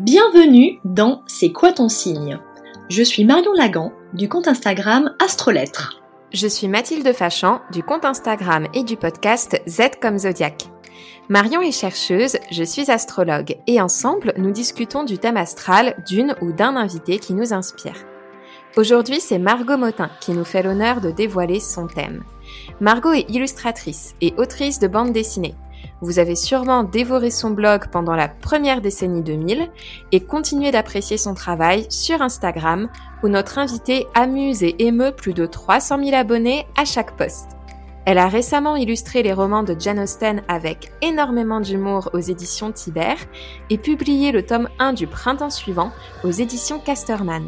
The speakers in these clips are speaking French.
Bienvenue dans C'est quoi ton signe? Je suis Marion Lagan du compte Instagram Astrolettre. Je suis Mathilde Fachan du compte Instagram et du podcast Z comme Zodiac. Marion est chercheuse, je suis astrologue et ensemble nous discutons du thème astral d'une ou d'un invité qui nous inspire. Aujourd'hui, c'est Margot Motin qui nous fait l'honneur de dévoiler son thème. Margot est illustratrice et autrice de bande dessinée. Vous avez sûrement dévoré son blog pendant la première décennie 2000 et continué d'apprécier son travail sur Instagram où notre invité amuse et émeut plus de 300 000 abonnés à chaque poste. Elle a récemment illustré les romans de Jane Austen avec énormément d'humour aux éditions Tiber et publié le tome 1 du printemps suivant aux éditions Casterman.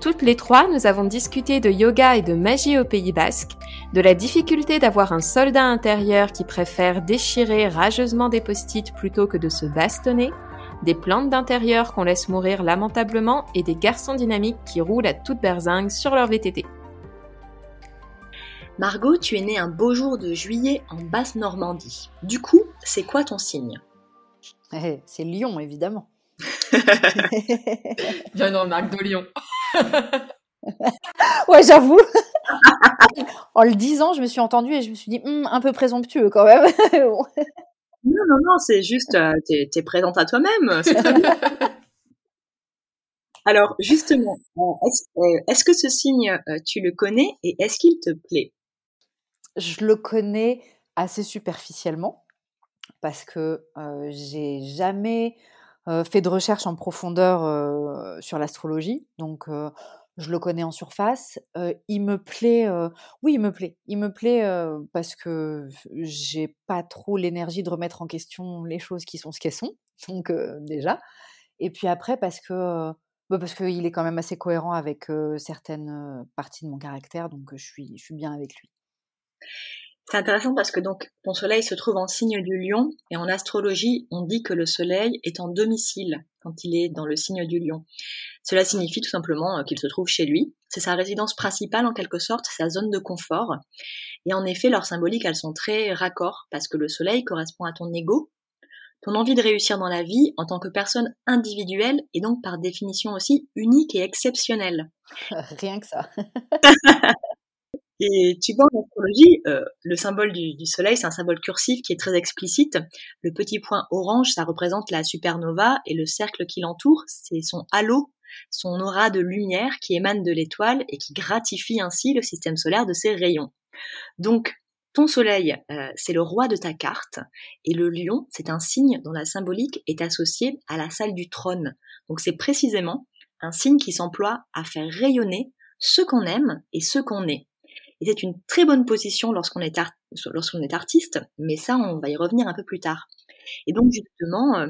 Toutes les trois, nous avons discuté de yoga et de magie au Pays Basque, de la difficulté d'avoir un soldat intérieur qui préfère déchirer rageusement des post-it plutôt que de se bastonner, des plantes d'intérieur qu'on laisse mourir lamentablement et des garçons dynamiques qui roulent à toute berzingue sur leur VTT. Margot, tu es née un beau jour de juillet en Basse-Normandie. Du coup, c'est quoi ton signe? Eh, C'est Lyon, évidemment. Bien une remarque de Lyon. ouais, j'avoue. en le disant, je me suis entendue et je me suis dit, hum, un peu présomptueux quand même. non, non, non, c'est juste, euh, t'es es présente à toi-même. Alors, justement, euh, est-ce que ce signe, euh, tu le connais et est-ce qu'il te plaît? Je le connais assez superficiellement parce que j'ai jamais fait de recherche en profondeur sur l'astrologie. Donc, je le connais en surface. il me plaît, oui, il me plaît. Il me plaît parce que j'ai pas trop l'énergie de remettre en question les choses qui sont ce qu'elles sont. Donc, déjà. Et puis après, parce que. Bah, parce qu'il est quand même assez cohérent avec certaines parties de mon caractère, donc je suis, je suis bien avec lui. C'est intéressant parce que donc ton soleil se trouve en signe du lion et en astrologie on dit que le soleil est en domicile quand il est dans le signe du lion. Cela signifie tout simplement euh, qu'il se trouve chez lui. C'est sa résidence principale en quelque sorte, sa zone de confort. Et en effet, leurs symboliques, elles sont très raccords parce que le soleil correspond à ton ego, ton envie de réussir dans la vie en tant que personne individuelle et donc par définition aussi unique et exceptionnelle. Rien que ça. Et tu vois, en astrologie, euh, le symbole du, soleil, c'est un symbole cursif qui est très explicite. Le petit point orange, ça représente la supernova et le cercle qui l'entoure, c'est son halo, son aura de lumière qui émane de l'étoile et qui gratifie ainsi le système solaire de ses rayons. Donc, ton soleil, euh, c'est le roi de ta carte, et le lion, c'est un signe dont la symbolique est associée à la salle du trône. Donc c'est précisément un signe qui s'emploie à faire rayonner ce qu'on aime et ce qu'on est. Et c'est une très bonne position lorsqu'on est, est artiste, mais ça, on va y revenir un peu plus tard. Et donc, justement, euh,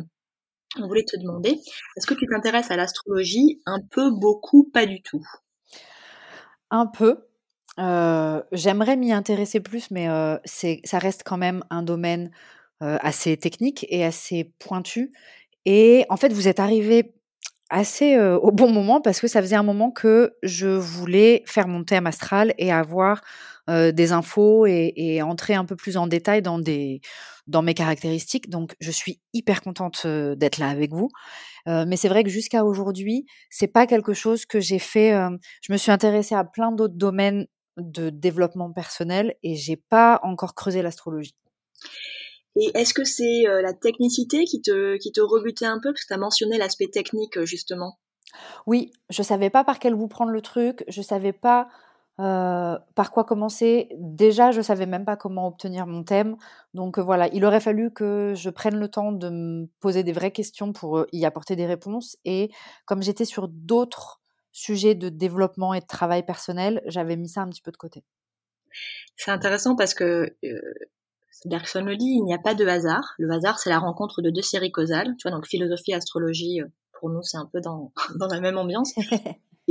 on voulait te demander, est-ce que tu t'intéresses à l'astrologie un peu, beaucoup, pas du tout? Un peu. Euh, j'aimerais m'y intéresser plus, mais euh, ça reste quand même un domaine assez technique et assez pointu. Et en fait, vous êtes arrivé assez au bon moment parce que ça faisait un moment que je voulais faire mon thème astral et avoir des infos et, entrer un peu plus en détail dans des dans mes caractéristiques. Donc, je suis hyper contente d'être là avec vous. mais c'est vrai que jusqu'à aujourd'hui, c'est pas quelque chose que j'ai fait. je me suis intéressée à plein d'autres domaines de développement personnel et j'ai pas encore creusé l'astrologie. Et est-ce que c'est euh, la technicité qui te, qui te rebutait un peu? Parce que tu as mentionné l'aspect technique, euh, justement. Oui, je savais pas par quel bout prendre le truc, je savais pas euh, par quoi commencer. Déjà, je savais même pas comment obtenir mon thème. Donc voilà, il aurait fallu que je prenne le temps de me poser des vraies questions pour y apporter des réponses. Et comme j'étais sur d'autres sujets de développement et de travail personnel, j'avais mis ça un petit peu de côté. C'est intéressant parce que Bergson le dit, il n'y a pas de hasard. Le hasard, c'est la rencontre de deux séries causales. Tu vois, donc philosophie, astrologie, euh, pour nous, c'est un peu dans, dans la même ambiance.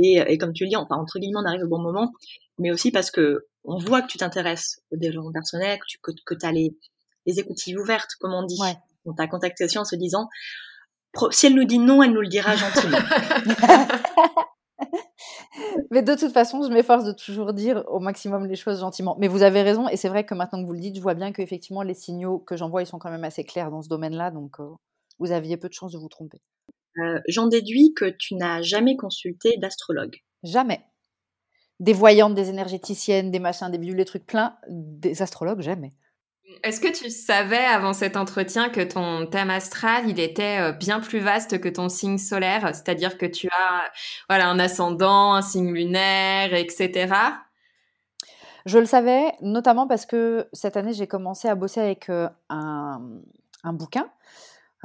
Et, et, comme tu le dis, enfin, entre guillemets, on arrive au bon moment, mais aussi parce que on voit que tu t'intéresses au développement personnel, que tu que, as les, les écoutives ouvertes, comme on dit. Ouais. On t'a contacté aussi en se disant, si elle nous dit non, elle nous le dira gentiment. Mais de toute façon, je m'efforce de toujours dire au maximum les choses gentiment. Mais vous avez raison, et c'est vrai que maintenant que vous le dites, je vois bien qu'effectivement, les signaux que j'envoie, ils sont quand même assez clairs dans ce domaine-là, donc euh, vous aviez peu de chances de vous tromper. J'en déduis que tu n'as jamais consulté d'astrologue. Jamais. Des voyantes, des énergéticiennes, des machins, des bidules, des trucs pleins, des astrologues, jamais. Est-ce que tu savais avant cet entretien que ton thème astral, il était euh, bien plus vaste que ton signe solaire, c'est-à-dire que tu as voilà un ascendant, un signe lunaire, etc. Je le savais, notamment parce que cette année j'ai commencé à bosser avec euh, un, un, bouquin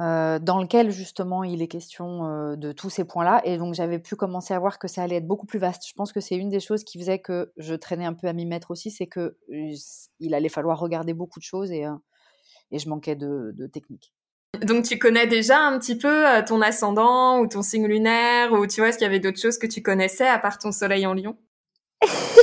euh, dans lequel justement il est question euh, de tous ces points-là. Et donc j'avais pu commencer à voir que ça allait être beaucoup plus vaste. Je pense que c'est une des choses qui faisait que je traînais un peu à m'y mettre aussi, c'est que il allait falloir regarder beaucoup de choses et, euh, et je manquais de, de technique. Donc tu connais déjà un petit peu ton ascendant ou ton signe lunaire ou tu vois, est-ce qu'il y avait d'autres choses que tu connaissais à part ton soleil en lion?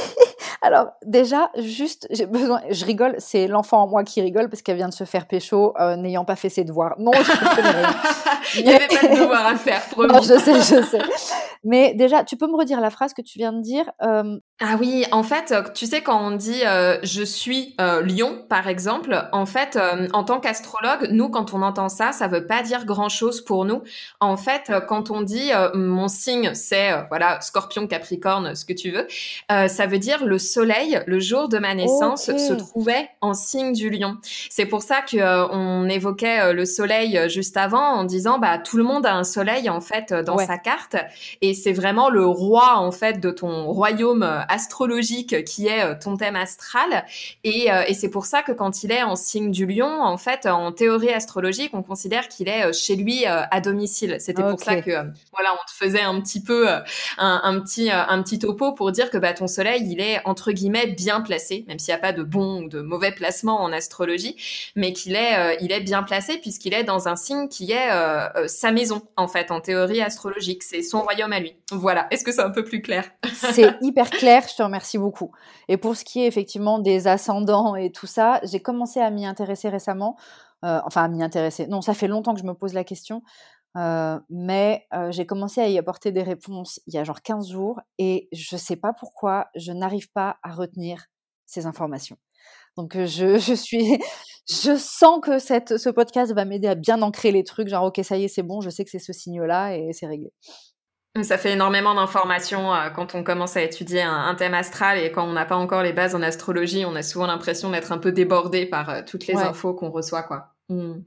alors déjà, juste, j'ai besoin, je rigole, c'est l'enfant en moi qui rigole parce qu'elle vient de se faire pécho euh, n'ayant pas fait ses devoirs. Non, je. Il n'y avait pas de devoirs à faire, Non, je sais, je sais. Mais déjà, tu peux me redire la phrase que tu viens de dire euh, ah oui, en fait, euh, tu sais quand on dit euh, je suis euh, Lion par exemple, en fait, en tant qu'astrologue, nous quand on entend ça, ça veut pas dire grand chose pour nous. En fait, quand on dit mon signe c'est voilà Scorpion, Capricorne, ce que tu veux, ça veut dire le Soleil le jour de ma naissance se trouvait en signe du Lion. C'est pour ça que on évoquait le Soleil juste avant en disant bah tout le monde a un Soleil en fait dans sa carte et c'est vraiment le roi en fait de ton royaume astrologique qui est euh, ton thème astral. Et, euh, et c'est pour ça que quand il est en signe du lion, en fait, en théorie astrologique, on considère qu'il est euh, chez lui à domicile. C'était pour ça que voilà, on te faisait un petit peu un, un, petit un petit topo pour dire que bah, ton soleil, il est entre guillemets bien placé, même s'il n'y a pas de bon ou de mauvais placement en astrologie, mais qu'il est il est bien placé puisqu'il est dans un signe qui est sa maison en fait en théorie astrologique. C'est son royaume à Voilà. Est-ce que c'est un peu plus clair? C'est hyper clair je te remercie beaucoup. Et pour ce qui est effectivement des ascendants et tout ça, j'ai commencé à m'y intéresser récemment. Euh, enfin, à m'y intéresser. Non, ça fait longtemps que je me pose la question. Euh, mais euh, j'ai commencé à y apporter des réponses il y a genre 15 jours et je sais pas pourquoi je n'arrive pas à retenir ces informations. Donc je, je suis, je sens que cette, ce podcast va m'aider à bien ancrer les trucs, genre ok ça y est c'est bon, je sais que c'est ce signe-là et c'est réglé. Ça fait énormément d'informations euh, quand on commence à étudier un, thème astral et quand on n'a pas encore les bases en astrologie, on a souvent l'impression d'être un peu débordé par euh, toutes les infos qu'on reçoit, quoi. Hmm.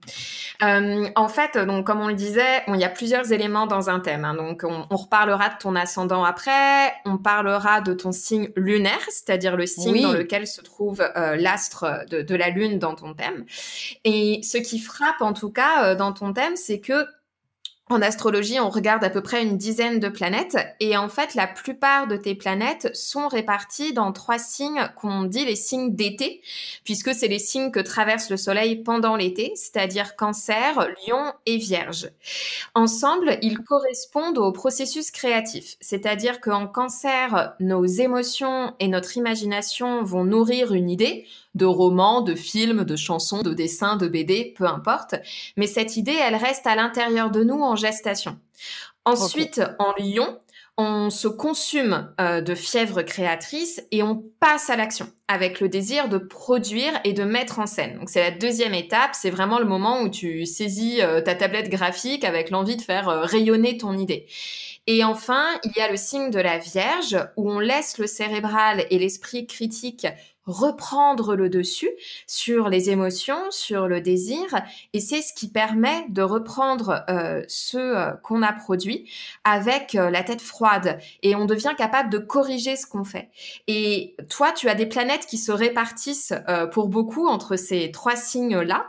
Euh, en fait, donc comme on le disait, il y a plusieurs éléments dans un thème. Hein. donc, on, reparlera de ton ascendant après. On parlera de ton signe lunaire, c'est-à-dire le signe dans lequel se trouve l'astre de, de, la lune dans ton thème. Et ce qui frappe en tout cas dans ton thème, c'est que en astrologie, on regarde à peu près une dizaine de planètes et en fait, la plupart de tes planètes sont réparties dans trois signes qu'on dit les signes d'été, puisque c'est les signes que traverse le Soleil pendant l'été, c'est-à-dire Cancer, Lion et Vierge. Ensemble, ils correspondent au processus créatif, c'est-à-dire qu'en Cancer, nos émotions et notre imagination vont nourrir une idée, de romans, de films, de chansons, de dessins, de BD, peu importe. Mais cette idée, elle reste à l'intérieur de nous en gestation. Ensuite, en lion, on se consume euh, de fièvre créatrice et on passe à l'action avec le désir de produire et de mettre en scène. Donc c'est la deuxième étape, c'est vraiment le moment où tu saisis euh, ta tablette graphique avec l'envie de faire euh, rayonner ton idée. Et enfin, il y a le signe de la Vierge où on laisse le cérébral et l'esprit critique reprendre le dessus sur les émotions, sur le désir, et c'est ce qui permet de reprendre euh, ce euh, qu'on a produit avec euh, la tête froide, et on devient capable de corriger ce qu'on fait. Et toi, tu as des planètes qui se répartissent pour beaucoup entre ces trois signes-là,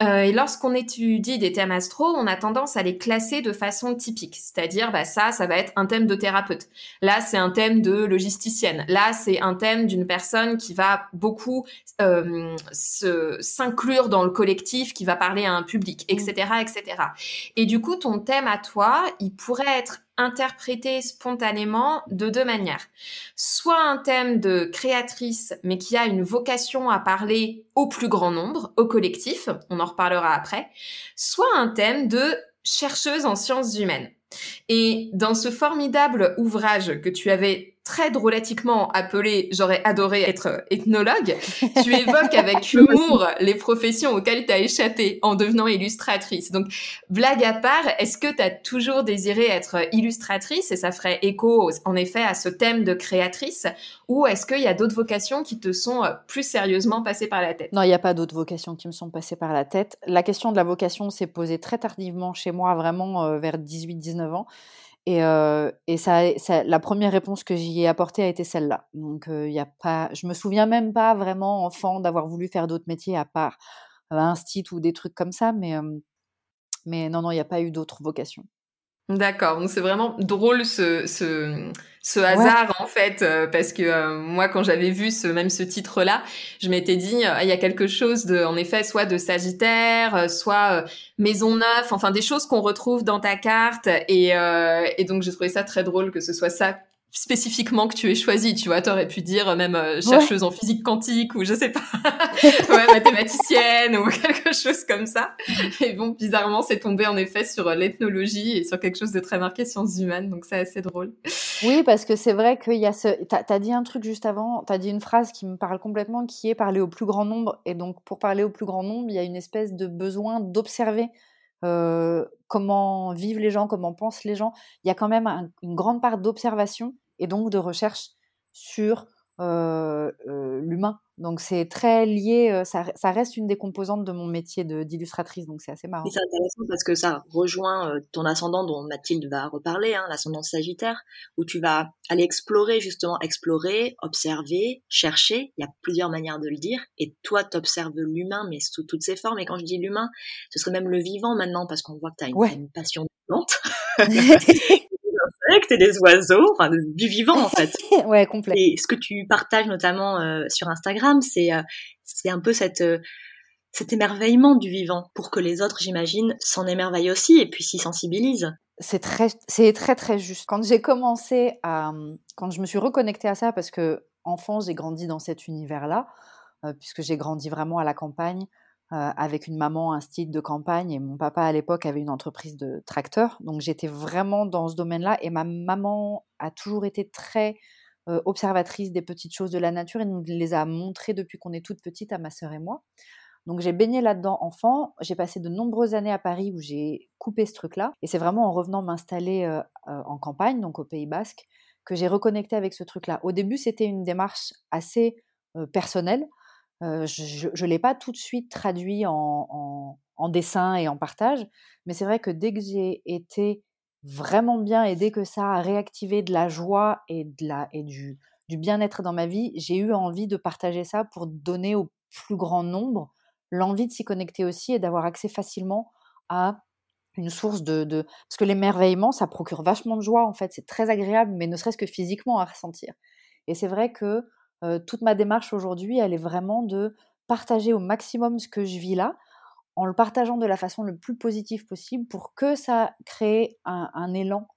et lorsqu'on étudie des thèmes astro, on a tendance à les classer de façon typique, c'est-à-dire bah, ça, ça va être un thème de thérapeute, là c'est un thème de logisticienne, là c'est un thème d'une personne qui va beaucoup euh, s'inclure dans le collectif, qui va parler à un public, etc., mm. etc. Et du coup, ton thème à toi, il pourrait être interprété spontanément de deux manières. Soit un thème de créatrice, mais qui a une vocation à parler au plus grand nombre, au collectif, on en reparlera après, soit un thème de chercheuse en sciences humaines. Et dans ce formidable ouvrage que tu avais très drôlatiquement appelé j'aurais adoré être ethnologue, tu évoques avec humour les professions auxquelles tu as échappé en devenant illustratrice. Donc, blague à part, est-ce que tu as toujours désiré être illustratrice et ça ferait écho en effet à ce thème de créatrice ou est-ce qu'il y a d'autres vocations qui te sont euh, plus sérieusement passées par la tête? Non, il n'y a pas d'autres vocations qui me sont passées par la tête. La question de la vocation s'est posée très tardivement chez moi, vraiment euh, vers 18-19 ans. Et, euh, et ça, la première réponse que j'y ai apportée a été celle-là. Donc, il y a pas, je me souviens même pas vraiment enfant d'avoir voulu faire d'autres métiers à part un stit ou des trucs comme ça, mais, mais non, non, il n'y a pas eu d'autres vocations. D'accord, donc c'est vraiment drôle ce, ce, ce hasard en fait, euh, parce que euh, moi quand j'avais vu ce même ce titre-là, je m'étais dit euh, il y a quelque chose de, en effet, soit de Sagittaire, soit Maison Neuf, enfin des choses qu'on retrouve dans ta carte, et, et donc j'ai trouvé ça très drôle que ce soit ça spécifiquement que tu aies choisi, tu vois, t'aurais pu dire euh, même euh, chercheuse en physique quantique ou je sais pas, ouais, mathématicienne ou quelque chose comme ça. Et bon, bizarrement, c'est tombé en effet sur euh, l'ethnologie et sur quelque chose de très marqué sciences humaines, donc c'est assez drôle. Oui, parce que c'est vrai qu'il y a ce... T'as as dit un truc juste avant, t'as dit une phrase qui me parle complètement, qui est parler au plus grand nombre. Et donc, pour parler au plus grand nombre, il y a une espèce de besoin d'observer comment vivent les gens, comment pensent les gens. Il y a quand même une grande part d'observation et donc de recherche sur l'humain. Donc c'est très lié, ça, ça, reste une des composantes de mon métier d'illustratrice, donc c'est assez marrant. C'est intéressant parce que ça rejoint ton ascendant dont Mathilde va reparler, hein, l'ascendant sagittaire, où tu vas aller explorer justement, explorer, observer, chercher, il y a plusieurs manières de le dire, et toi t'observes l'humain, mais sous toutes ses formes, et quand je dis l'humain, ce serait même le vivant maintenant, parce qu'on voit que tu as une, une passion de plante. insectes et des oiseaux, enfin du vivant en fait. ouais, complet. Et ce que tu partages notamment euh, sur Instagram, c'est euh, c'est un peu cette euh, cet émerveillement du vivant pour que les autres, j'imagine, s'en émerveillent aussi et puis s'y sensibilisent. C'est très, c'est très très juste. Quand j'ai commencé à, quand je me suis reconnectée à ça, parce que enfant j'ai grandi dans cet univers-là, puisque j'ai grandi vraiment à la campagne, avec une maman un style de campagne et mon papa à l'époque avait une entreprise de tracteurs. Donc j'étais vraiment dans ce domaine-là et ma maman a toujours été très euh, observatrice des petites choses de la nature et nous les a montrées depuis qu'on est toute petite à ma sœur et moi. Donc j'ai baigné là-dedans enfant. J'ai passé de nombreuses années à Paris où j'ai coupé ce truc-là. Et c'est vraiment en revenant m'installer euh, en campagne, donc au Pays Basque, que j'ai reconnecté avec ce truc-là. Au début, c'était une démarche assez personnelle je ne l'ai pas tout de suite traduit en, dessin et en partage, mais c'est vrai que dès que j'ai été vraiment bien et dès que ça a réactivé de la joie et, de la, et du, du bien-être dans ma vie, j'ai eu envie de partager ça pour donner au plus grand nombre l'envie de s'y connecter aussi et d'avoir accès facilement à une source de, de... Parce que l'émerveillement, ça procure vachement de joie, en fait, c'est très agréable, mais ne serait-ce que physiquement à ressentir. Et c'est vrai que toute ma démarche aujourd'hui, elle est vraiment de partager au maximum ce que je vis là, en le partageant de la façon le plus positive possible pour que ça crée un, élan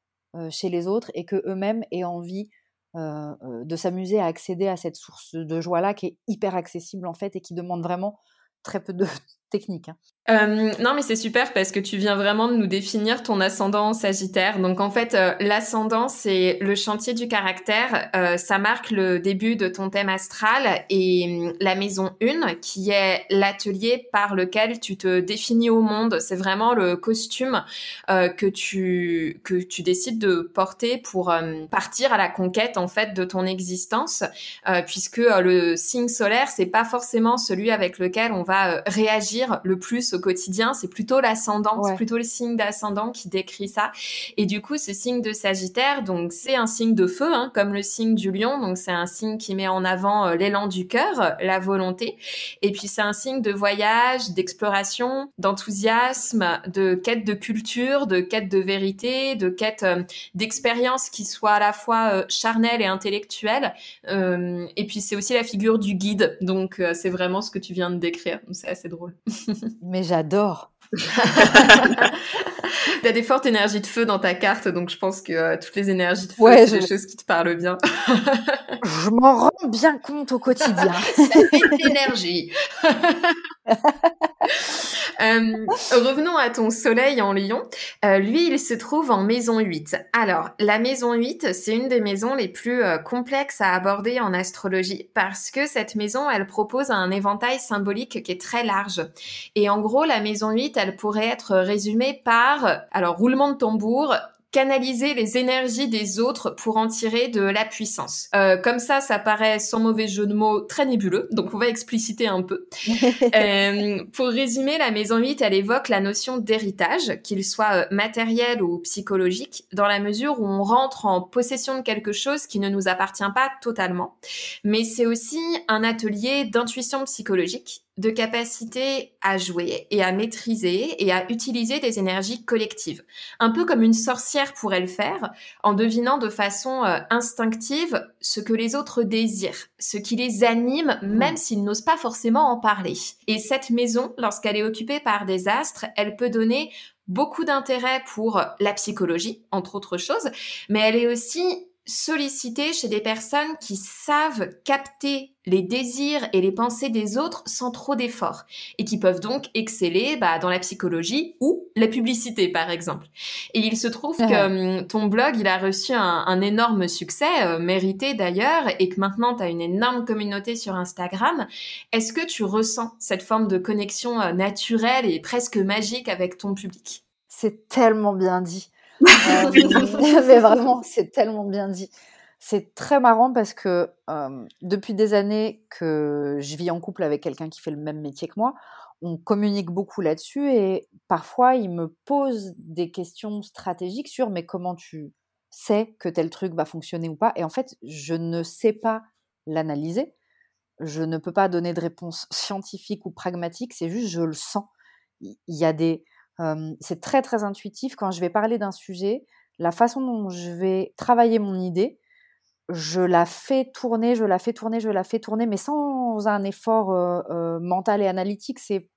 chez les autres et que eux-mêmes aient envie de s'amuser à accéder à cette source de joie-là qui est hyper accessible en fait et qui demande vraiment très peu de technique. Hein. Euh, non, mais c'est super parce que tu viens vraiment de nous définir ton ascendant sagittaire. Donc en fait, euh, l'ascendant, c'est le chantier du caractère. Euh, ça marque le début de ton thème astral et hum, la maison 1, qui est l'atelier par lequel tu te définis au monde. C'est vraiment le costume que tu que tu décides de porter pour partir à la conquête en fait de ton existence, puisque le signe solaire, c'est pas forcément celui avec lequel on va réagir le plus au quotidien, c'est plutôt l'ascendant, c'est plutôt le signe d'ascendant qui décrit ça. Et du coup, ce signe de Sagittaire, donc c'est un signe de feu, hein, comme le signe du lion, donc c'est un signe qui met en avant euh, l'élan du cœur, la volonté. Et puis c'est un signe de voyage, d'exploration, d'enthousiasme, de quête de culture, de quête de vérité, de quête euh, d'expérience qui soit à la fois euh, charnelle et intellectuelle. et puis c'est aussi la figure du guide, donc c'est vraiment ce que tu viens de décrire. C'est assez drôle. Mais j'adore. T'as des fortes énergies de feu dans ta carte, donc je pense que euh, toutes les énergies de feu, c'est des choses qui te parlent bien. je m'en rends bien compte au quotidien. Ça fait de l'énergie. Euh, revenons à ton soleil en lion. lui, il se trouve en maison 8. Alors, la maison 8, c'est une des maisons les plus complexes à aborder en astrologie parce que cette maison, elle propose un éventail symbolique qui est très large. Et en gros, la maison 8, elle pourrait être résumée par, alors, roulement de tambour, canaliser les énergies des autres pour en tirer de la puissance. Euh, comme ça, ça paraît sans mauvais jeu de mots très nébuleux, donc on va expliciter un peu. euh, pour résumer, la maison 8, elle évoque la notion d'héritage, qu'il soit euh, matériel ou psychologique, dans la mesure où on rentre en possession de quelque chose qui ne nous appartient pas totalement. Mais c'est aussi un atelier d'intuition psychologique de capacité à jouer et à maîtriser et à utiliser des énergies collectives. Un peu comme une sorcière pourrait le faire, en devinant de façon euh, instinctive ce que les autres désirent, ce qui les anime, même hmm. s'ils n'osent pas forcément en parler. Et cette maison, lorsqu'elle est occupée par des astres, elle peut donner beaucoup d'intérêt pour la psychologie, entre autres choses, mais elle est aussi solliciter chez des personnes qui savent capter les désirs et les pensées des autres sans trop d'efforts et qui peuvent donc exceller bah, dans la psychologie ou la publicité par exemple. Et il se trouve que hum, ton blog, il a reçu un, énorme succès, euh, mérité d'ailleurs, et que maintenant tu as une énorme communauté sur Instagram. Est-ce que tu ressens cette forme de connexion euh, naturelle et presque magique avec ton public? C'est tellement bien dit. Euh, mais vraiment, c'est tellement bien dit. C'est très marrant parce que euh, depuis des années que je vis en couple avec quelqu'un qui fait le même métier que moi, on communique beaucoup là-dessus et parfois il me pose des questions stratégiques sur mais comment tu sais que tel truc va fonctionner ou pas? Et en fait, je ne sais pas l'analyser. Je ne peux pas donner de réponse scientifique ou pragmatique, c'est juste je le sens. Il y a des, c'est très très intuitif. Quand je vais parler d'un sujet, la façon dont je vais travailler mon idée, je la fais tourner, je la fais tourner, je la fais tourner, mais sans un effort mental et analytique. C'est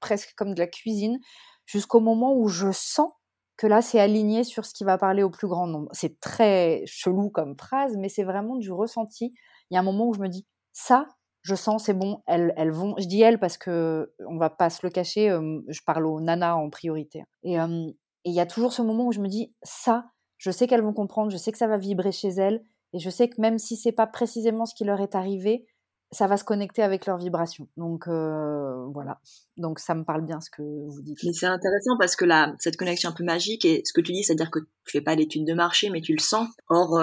presque comme de la cuisine, jusqu'au moment où je sens que là, c'est aligné sur ce qui va parler au plus grand nombre. C'est très chelou comme phrase, mais c'est vraiment du ressenti. Il y a un moment où je me dis, ça, je sens c'est bon, elles, elles vont. Je dis elles parce que on va pas se le cacher. je parle aux nanas en priorité. Et il y a toujours ce moment où je me dis ça, je sais qu'elles vont comprendre, je sais que ça va vibrer chez elles, et je sais que même si c'est pas précisément ce qui leur est arrivé, ça va se connecter avec leur vibration. Donc voilà. Donc ça me parle bien ce que vous dites. Mais c'est intéressant parce que là, cette connexion un peu magique et ce que tu dis, c'est-à-dire que tu fais pas d'études de marché, mais tu le sens. Or,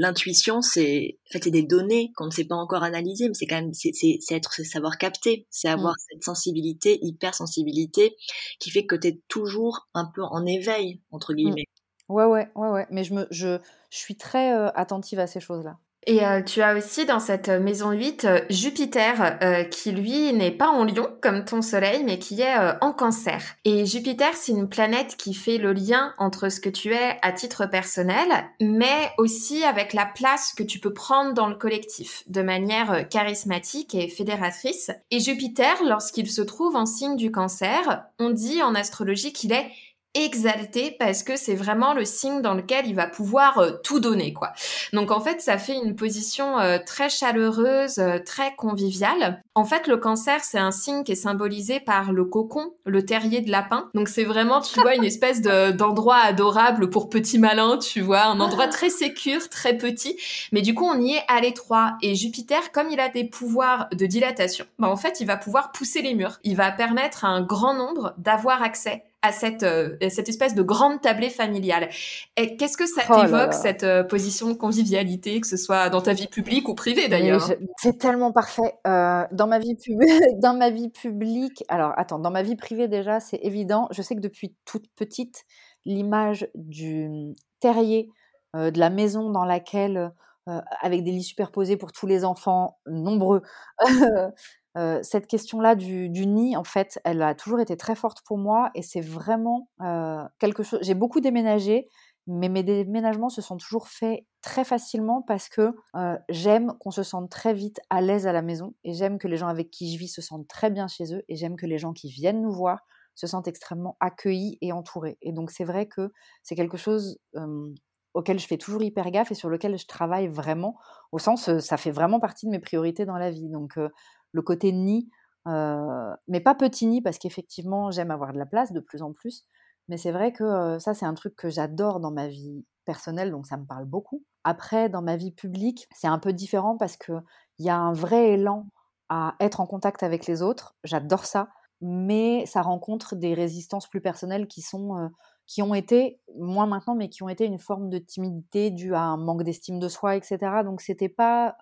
l'intuition, c'est en fait, des données qu'on ne sait pas encore analyser, mais c'est quand même c'est être c'est savoir capter, c'est mmh. avoir cette sensibilité, hypersensibilité, qui fait que tu es toujours un peu en éveil entre mmh. guillemets. Ouais ouais ouais ouais, mais je me je, je suis très euh, attentive à ces choses-là. Et euh, tu as aussi dans cette maison 8 euh, Jupiter euh, qui lui n'est pas en lion comme ton soleil mais qui est en cancer. Et Jupiter c'est une planète qui fait le lien entre ce que tu es à titre personnel mais aussi avec la place que tu peux prendre dans le collectif de manière charismatique et fédératrice. Et Jupiter lorsqu'il se trouve en signe du cancer, on dit en astrologie qu'il est exalté parce que c'est vraiment le signe dans lequel il va pouvoir euh, tout donner quoi. Donc en fait, ça fait une position euh, très chaleureuse, euh, très conviviale. En fait, le cancer, c'est un signe qui est symbolisé par le cocon, le terrier de lapin. Donc c'est vraiment, tu vois, une espèce d'endroit adorable pour petits malins, tu vois, un endroit très sécure, très petit, mais du coup, on y est à l'étroit et Jupiter comme il a des pouvoirs de dilatation, bah en fait, il va pouvoir pousser les murs. Il va permettre à un grand nombre d'avoir accès à cette, euh, cette espèce de grande tablée familiale. Et qu'est-ce que ça oh t'évoque, cette euh, position de convivialité, que ce soit dans ta vie publique ou privée d'ailleurs? C'est tellement parfait. Euh, dans, ma vie dans ma vie publique, alors attends, dans ma vie privée déjà, c'est évident. Je sais que depuis toute petite, l'image du terrier, de la maison dans laquelle avec des lits superposés pour tous les enfants, nombreux, cette question-là du, nid, en fait, elle a toujours été très forte pour moi et c'est vraiment quelque chose. J'ai beaucoup déménagé, mais mes déménagements se sont toujours faits très facilement parce que j'aime qu'on se sente très vite à l'aise à la maison et j'aime que les gens avec qui je vis se sentent très bien chez eux et j'aime que les gens qui viennent nous voir se sentent extrêmement accueillis et entourés. Et donc c'est vrai que c'est quelque chose auquel je fais toujours hyper gaffe et sur lequel je travaille vraiment, au sens, ça fait vraiment partie de mes priorités dans la vie. Donc le côté nid, mais pas petit nid parce qu'effectivement, j'aime avoir de la place de plus en plus. Mais c'est vrai que ça, c'est un truc que j'adore dans ma vie personnelle, donc ça me parle beaucoup. Après, dans ma vie publique, c'est un peu différent parce qu'il y a un vrai élan à être en contact avec les autres. J'adore ça. Mais ça rencontre des résistances plus personnelles qui sont qui ont été, moins maintenant, mais qui ont été une forme de timidité due à un manque d'estime de soi, etc. Donc c'était pas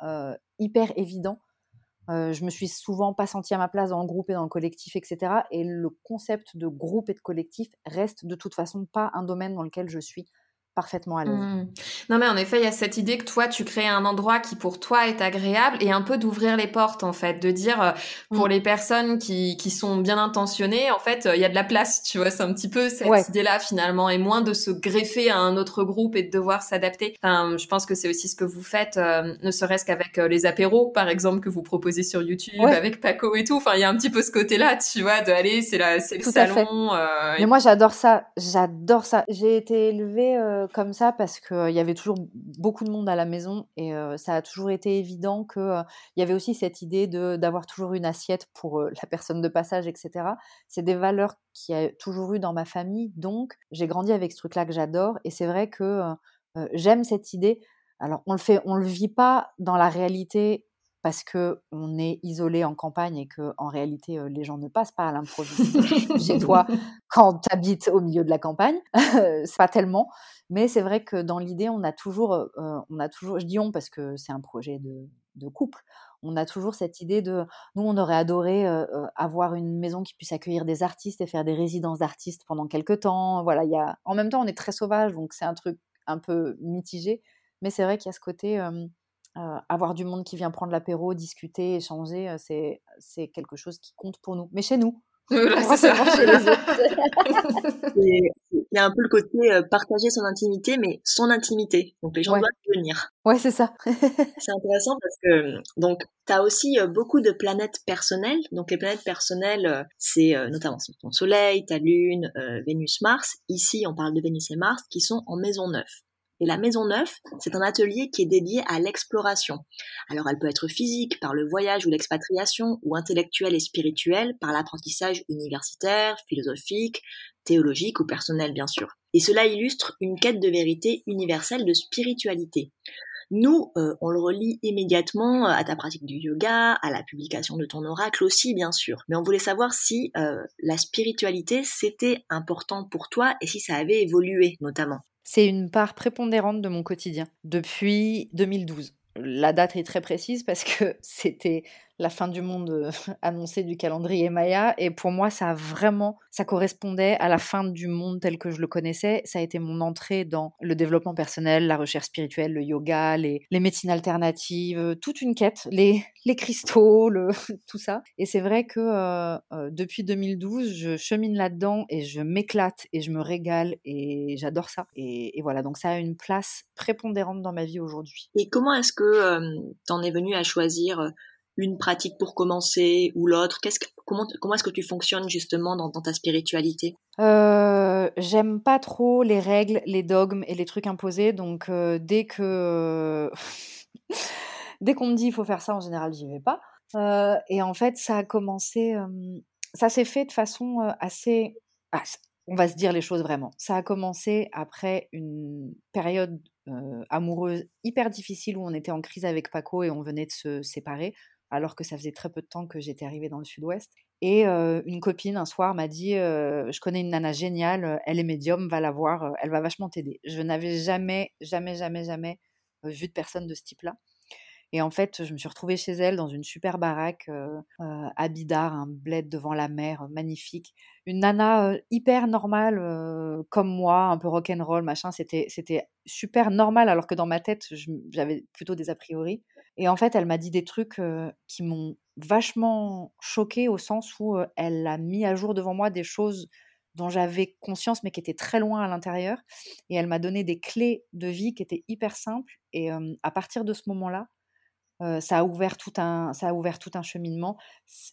hyper évident. Je me suis souvent pas sentie à ma place dans le groupe et dans le collectif, etc. Et le concept de groupe et de collectif reste de toute façon pas un domaine dans lequel je suis parfaitement à l'aise. Mmh. Non, mais en effet, il y a cette idée que toi, tu crées un endroit qui pour toi est agréable et un peu d'ouvrir les portes, en fait, de dire euh, pour mmh. les personnes qui, qui sont bien intentionnées, en fait, il y a de la place, tu vois, c'est un petit peu cette idée-là finalement, et moins de se greffer à un autre groupe et de devoir s'adapter. Enfin, je pense que c'est aussi ce que vous faites, euh, ne serait-ce qu'avec euh, les apéros, par exemple, que vous proposez sur YouTube, avec Paco et tout. Enfin, il y a un petit peu ce côté-là, tu vois, de aller, c'est le salon. mais moi, j'adore ça, j'adore ça. J'ai été élevée comme ça parce qu'il y avait toujours beaucoup de monde à la maison et ça a toujours été évident qu'il il y avait aussi cette idée d'avoir toujours une assiette pour la personne de passage, etc. C'est des valeurs qui a toujours eu dans ma famille, donc j'ai grandi avec ce truc-là que j'adore et c'est vrai que j'aime cette idée. Alors on le fait, on le vit pas dans la réalité parce que on est isolé en campagne et que en réalité les gens ne passent pas à l'improviste chez toi quand tu habites au milieu de la campagne, c'est pas tellement. Mais c'est vrai que dans l'idée, on a toujours, on a toujours, je dis on parce que c'est un projet de, de, couple. On a toujours cette idée de, nous, on aurait adoré avoir une maison qui puisse accueillir des artistes et faire des résidences d'artistes pendant quelques temps. Voilà, il y a, en même temps, on est très sauvage, donc c'est un truc un peu mitigé. Mais c'est vrai qu'il y a ce côté, avoir du monde qui vient prendre l'apéro, discuter, échanger, c'est, c'est quelque chose qui compte pour nous. Mais chez nous, il y a un peu le côté euh, partager son intimité, mais son intimité. Donc les gens doivent venir. Ouais, c'est ça. c'est intéressant parce que donc tu as aussi euh, beaucoup de planètes personnelles. Donc les planètes personnelles, euh, c'est notamment ton Soleil, ta Lune, Vénus, Mars. Ici, on parle de Vénus et Mars qui sont en maison neuve. Et la Maison Neuve, c'est un atelier qui est dédié à l'exploration. Alors elle peut être physique par le voyage ou l'expatriation, ou intellectuelle et spirituelle par l'apprentissage universitaire, philosophique, théologique ou personnel bien sûr. Et cela illustre une quête de vérité universelle de spiritualité. Nous, euh, on le relie immédiatement à ta pratique du yoga, à la publication de ton oracle aussi, bien sûr. Mais on voulait savoir si euh, la spiritualité, c'était important pour toi et si ça avait évolué, notamment. C'est une part prépondérante de mon quotidien depuis 2012. La date est très précise parce que c'était la fin du monde euh, annoncée du calendrier Maya. Et pour moi, ça a vraiment, ça correspondait à la fin du monde tel que je le connaissais. Ça a été mon entrée dans le développement personnel, la recherche spirituelle, le yoga, les, médecines alternatives, euh, toute une quête, les, les cristaux, le, tout ça. Et c'est vrai que euh, depuis 2012, je chemine là-dedans et je m'éclate et je me régale et j'adore ça. Et, voilà, donc ça a une place prépondérante dans ma vie aujourd'hui. Et comment est-ce que tu en es venu à choisir une pratique pour commencer ou l'autre? Qu'est-ce comment comment est-ce que tu fonctionnes justement dans, ta spiritualité? Euh, J'aime pas trop les règles, les dogmes et les trucs imposés. Donc euh, dès que dès qu'on me dit il faut faire ça, en général j'y vais pas. Euh, et en fait ça a commencé, ça s'est fait de façon assez, ah, on va se dire les choses vraiment. Ça a commencé après une période amoureuse hyper difficile où on était en crise avec Paco et on venait de se séparer alors que ça faisait très peu de temps que j'étais arrivée dans le sud-ouest. Et une copine un soir m'a dit Je connais une nana géniale, elle est médium, va la voir, elle va vachement t'aider. Je n'avais jamais, jamais, jamais, jamais vu de personne de ce type-là. Et en fait, je me suis retrouvée chez elle dans une super baraque à Bidar, un bled devant la mer, magnifique. Une nana hyper normale, comme moi, un peu rock'n'roll, machin. C'était, c'était super normal, alors que dans ma tête, j'avais plutôt des a priori. Et en fait, elle m'a dit des trucs qui m'ont vachement choquée au sens où elle a mis à jour devant moi des choses dont j'avais conscience mais qui étaient très loin à l'intérieur. Et elle m'a donné des clés de vie qui étaient hyper simples. Et à partir de ce moment-là, ça, a ouvert tout un, ça a ouvert tout un cheminement.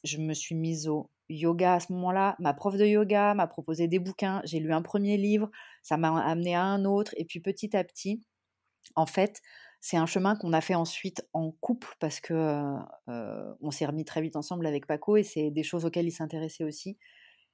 Je me suis mise au yoga à ce moment-là. Ma prof de yoga m'a proposé des bouquins. J'ai lu un premier livre. Ça m'a amené à un autre. Et puis petit à petit, en fait, c'est un chemin qu'on a fait ensuite en couple parce que on s'est remis très vite ensemble avec Paco et c'est des choses auxquelles il s'intéressait aussi.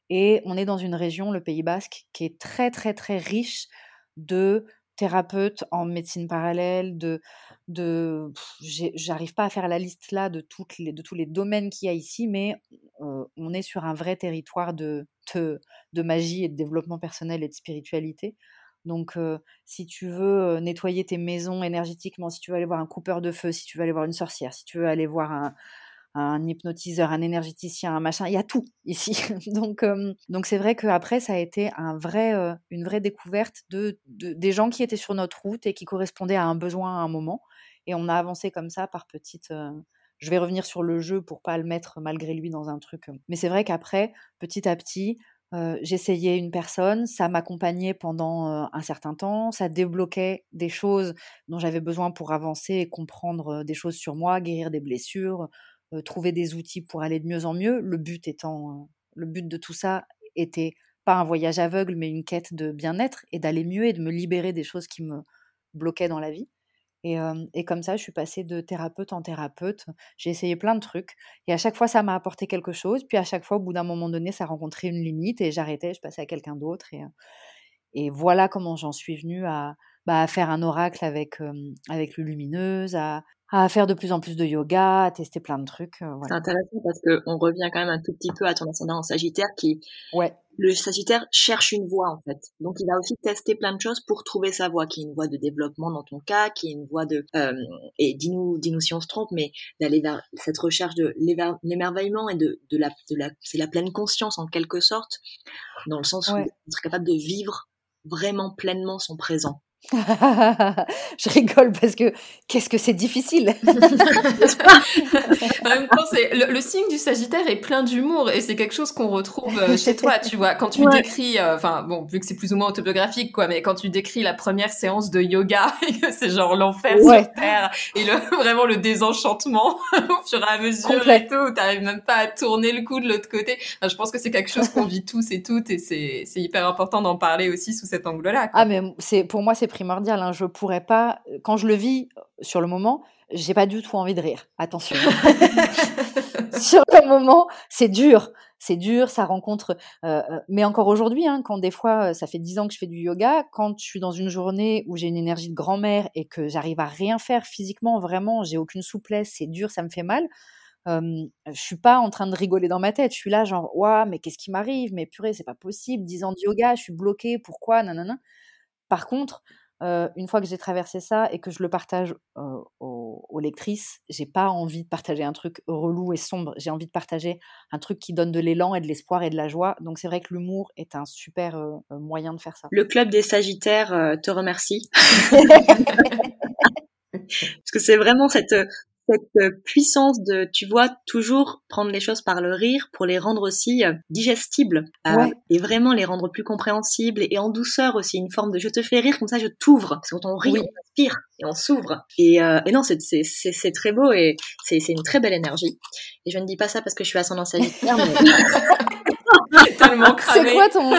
Et on est dans une région, le Pays Basque, qui est très très très riche de thérapeutes en médecine parallèle, de, de j'arrive pas à faire la liste là de, toutes les, de tous les domaines qu'il y a ici, mais on est sur un vrai territoire de, de, de, magie et de développement personnel et de spiritualité. Donc, si tu veux nettoyer tes maisons énergétiquement, si tu veux aller voir un coupeur de feu, si tu veux aller voir une sorcière, si tu veux aller voir un, hypnotiseur, un énergéticien, un machin, il y a tout ici. donc, donc c'est vrai qu'après, ça a été une vraie découverte de, des gens qui étaient sur notre route et qui correspondaient à un besoin à un moment. Et on a avancé comme ça par petites. je vais revenir sur le jeu pour pas le mettre malgré lui dans un truc. Mais c'est vrai qu'après, petit à petit, j'essayais une personne, ça m'accompagnait pendant un certain temps, ça débloquait des choses dont j'avais besoin pour avancer et comprendre des choses sur moi, guérir des blessures, trouver des outils pour aller de mieux en mieux. Le but étant, le but de tout ça était pas un voyage aveugle, mais une quête de bien-être et d'aller mieux et de me libérer des choses qui me bloquaient dans la vie. Et, comme ça, je suis passée de thérapeute en thérapeute. J'ai essayé plein de trucs. Et à chaque fois, ça m'a apporté quelque chose. Puis à chaque fois, au bout d'un moment donné, ça rencontrait une limite et j'arrêtais, je passais à quelqu'un d'autre. Et, et voilà comment j'en suis venue à, bah, à faire un oracle avec, avec le lumineuse, à, à faire de plus en plus de yoga, à tester plein de trucs. Euh, c'est intéressant parce qu'on revient quand même un tout petit peu à ton ascendant en Sagittaire qui, ouais. le Sagittaire cherche une voie en fait. Donc il va aussi tester plein de choses pour trouver sa voie, qui est une voie de développement dans ton cas, qui est une voie de euh, et dis-nous, dis-nous si on se trompe, mais d'aller vers cette recherche de l'émerveillement et de, de la, de la, c'est la pleine conscience en quelque sorte, dans le sens où être capable de vivre vraiment pleinement son présent. je rigole parce que qu'est-ce que c'est difficile. en même temps, c'est le, signe du Sagittaire est plein d'humour et c'est quelque chose qu'on retrouve euh, chez toi. Tu vois, quand tu décris, euh, enfin bon, vu que c'est plus ou moins autobiographique, quoi, mais quand tu décris la première séance de yoga et que c'est genre l'enfer sur terre et le, vraiment le désenchantement au fur et à mesure et tout, t'arrives même pas à tourner le cou de l'autre côté. je pense que c'est quelque chose qu'on vit tous et toutes et c'est hyper important d'en parler aussi sous cet angle-là. Ah mais c'est pour moi c'est primordial. Hein. Je pourrais pas, quand je le vis sur le moment, j'ai pas du tout envie de rire. Attention. sur le moment, c'est dur. C'est dur, ça rencontre. Euh, euh, mais encore aujourd'hui, hein, quand des fois, ça fait dix ans que je fais du yoga, quand je suis dans une journée où j'ai une énergie de grand-mère et que j'arrive à rien faire physiquement, vraiment, j'ai aucune souplesse, c'est dur, ça me fait mal. Euh, je suis pas en train de rigoler dans ma tête. Je suis là, genre, waouh, mais qu'est-ce qui m'arrive? Mais purée, c'est pas possible. Dix ans de yoga, je suis bloquée. Pourquoi? Nanana. Par contre, une fois que j'ai traversé ça et que je le partage aux, aux, lectrices, j'ai pas envie de partager un truc relou et sombre. J'ai envie de partager un truc qui donne de l'élan et de l'espoir et de la joie. Donc c'est vrai que l'humour est un super moyen de faire ça. Le club des Sagittaires te remercie. Parce que c'est vraiment cette, cette euh, puissance de, tu vois, toujours prendre les choses par le rire pour les rendre aussi euh, digestibles euh, et vraiment les rendre plus compréhensibles et en douceur aussi, une forme de je te fais rire, comme ça je t'ouvre. Parce que quand on rit, on inspire et on s'ouvre. Et, et non, c'est très beau et c'est une très belle énergie. Et je ne dis pas ça parce que je suis ascendant sagittaire, mais... C'est quoi ton...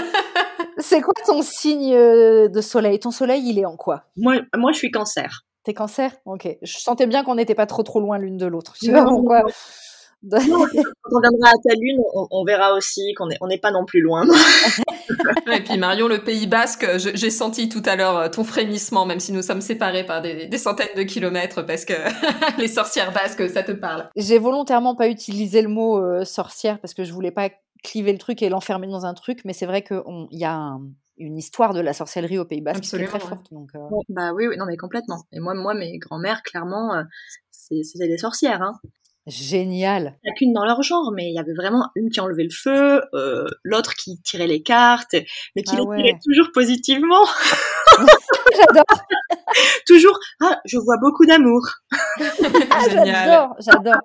C'est quoi ton signe de soleil? Ton soleil, il est en quoi? Moi, moi, je suis cancer. T'es cancer? Ok. Je sentais bien qu'on n'était pas trop trop loin l'une de l'autre. Je sais pas pourquoi. quand on viendra à ta lune, on, verra aussi qu'on n'est on pas non plus loin. et puis Marion, le Pays Basque, j'ai senti tout à l'heure euh, ton frémissement, même si nous sommes séparés par des, des centaines de kilomètres, parce que les sorcières basques, ça te parle. J'ai volontairement pas utilisé le mot euh, sorcière parce que je voulais pas cliver le truc et l'enfermer dans un truc, mais c'est vrai qu'il y a un, une histoire de la sorcellerie au Pays Basque qui est très forte. Donc, euh. Bah oui, oui, non mais complètement. Et moi, moi mes grands-mères, clairement, euh, c'était des sorcières. Hein. Génial. Chacune dans leur genre, mais il y avait vraiment une qui enlevait le feu, euh, l'autre qui tirait les cartes, mais qui ah les tirait toujours positivement. J'adore. toujours, ah, je vois beaucoup d'amour. Ah, j'adore, j'adore.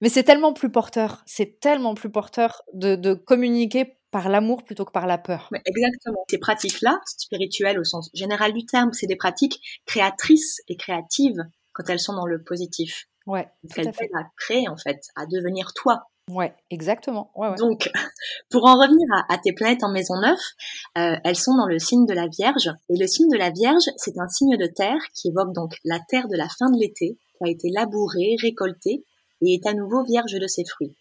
Mais c'est tellement plus porteur, c'est tellement plus porteur de, de communiquer par l'amour plutôt que par la peur. exactement. Ces pratiques-là, spirituelles au sens général du terme, c'est des pratiques créatrices et créatives quand elles sont dans le positif. Ouais. Elles t'aident à créer, en fait, à devenir toi. Ouais, exactement. Ouais, ouais. Donc, pour en revenir à, tes planètes en maison 9, euh, elles sont dans le signe de la Vierge. Et le signe de la Vierge, c'est un signe de terre qui évoque donc la terre de la fin de l'été, qui a été labourée, récoltée, et est à nouveau vierge de ses fruits.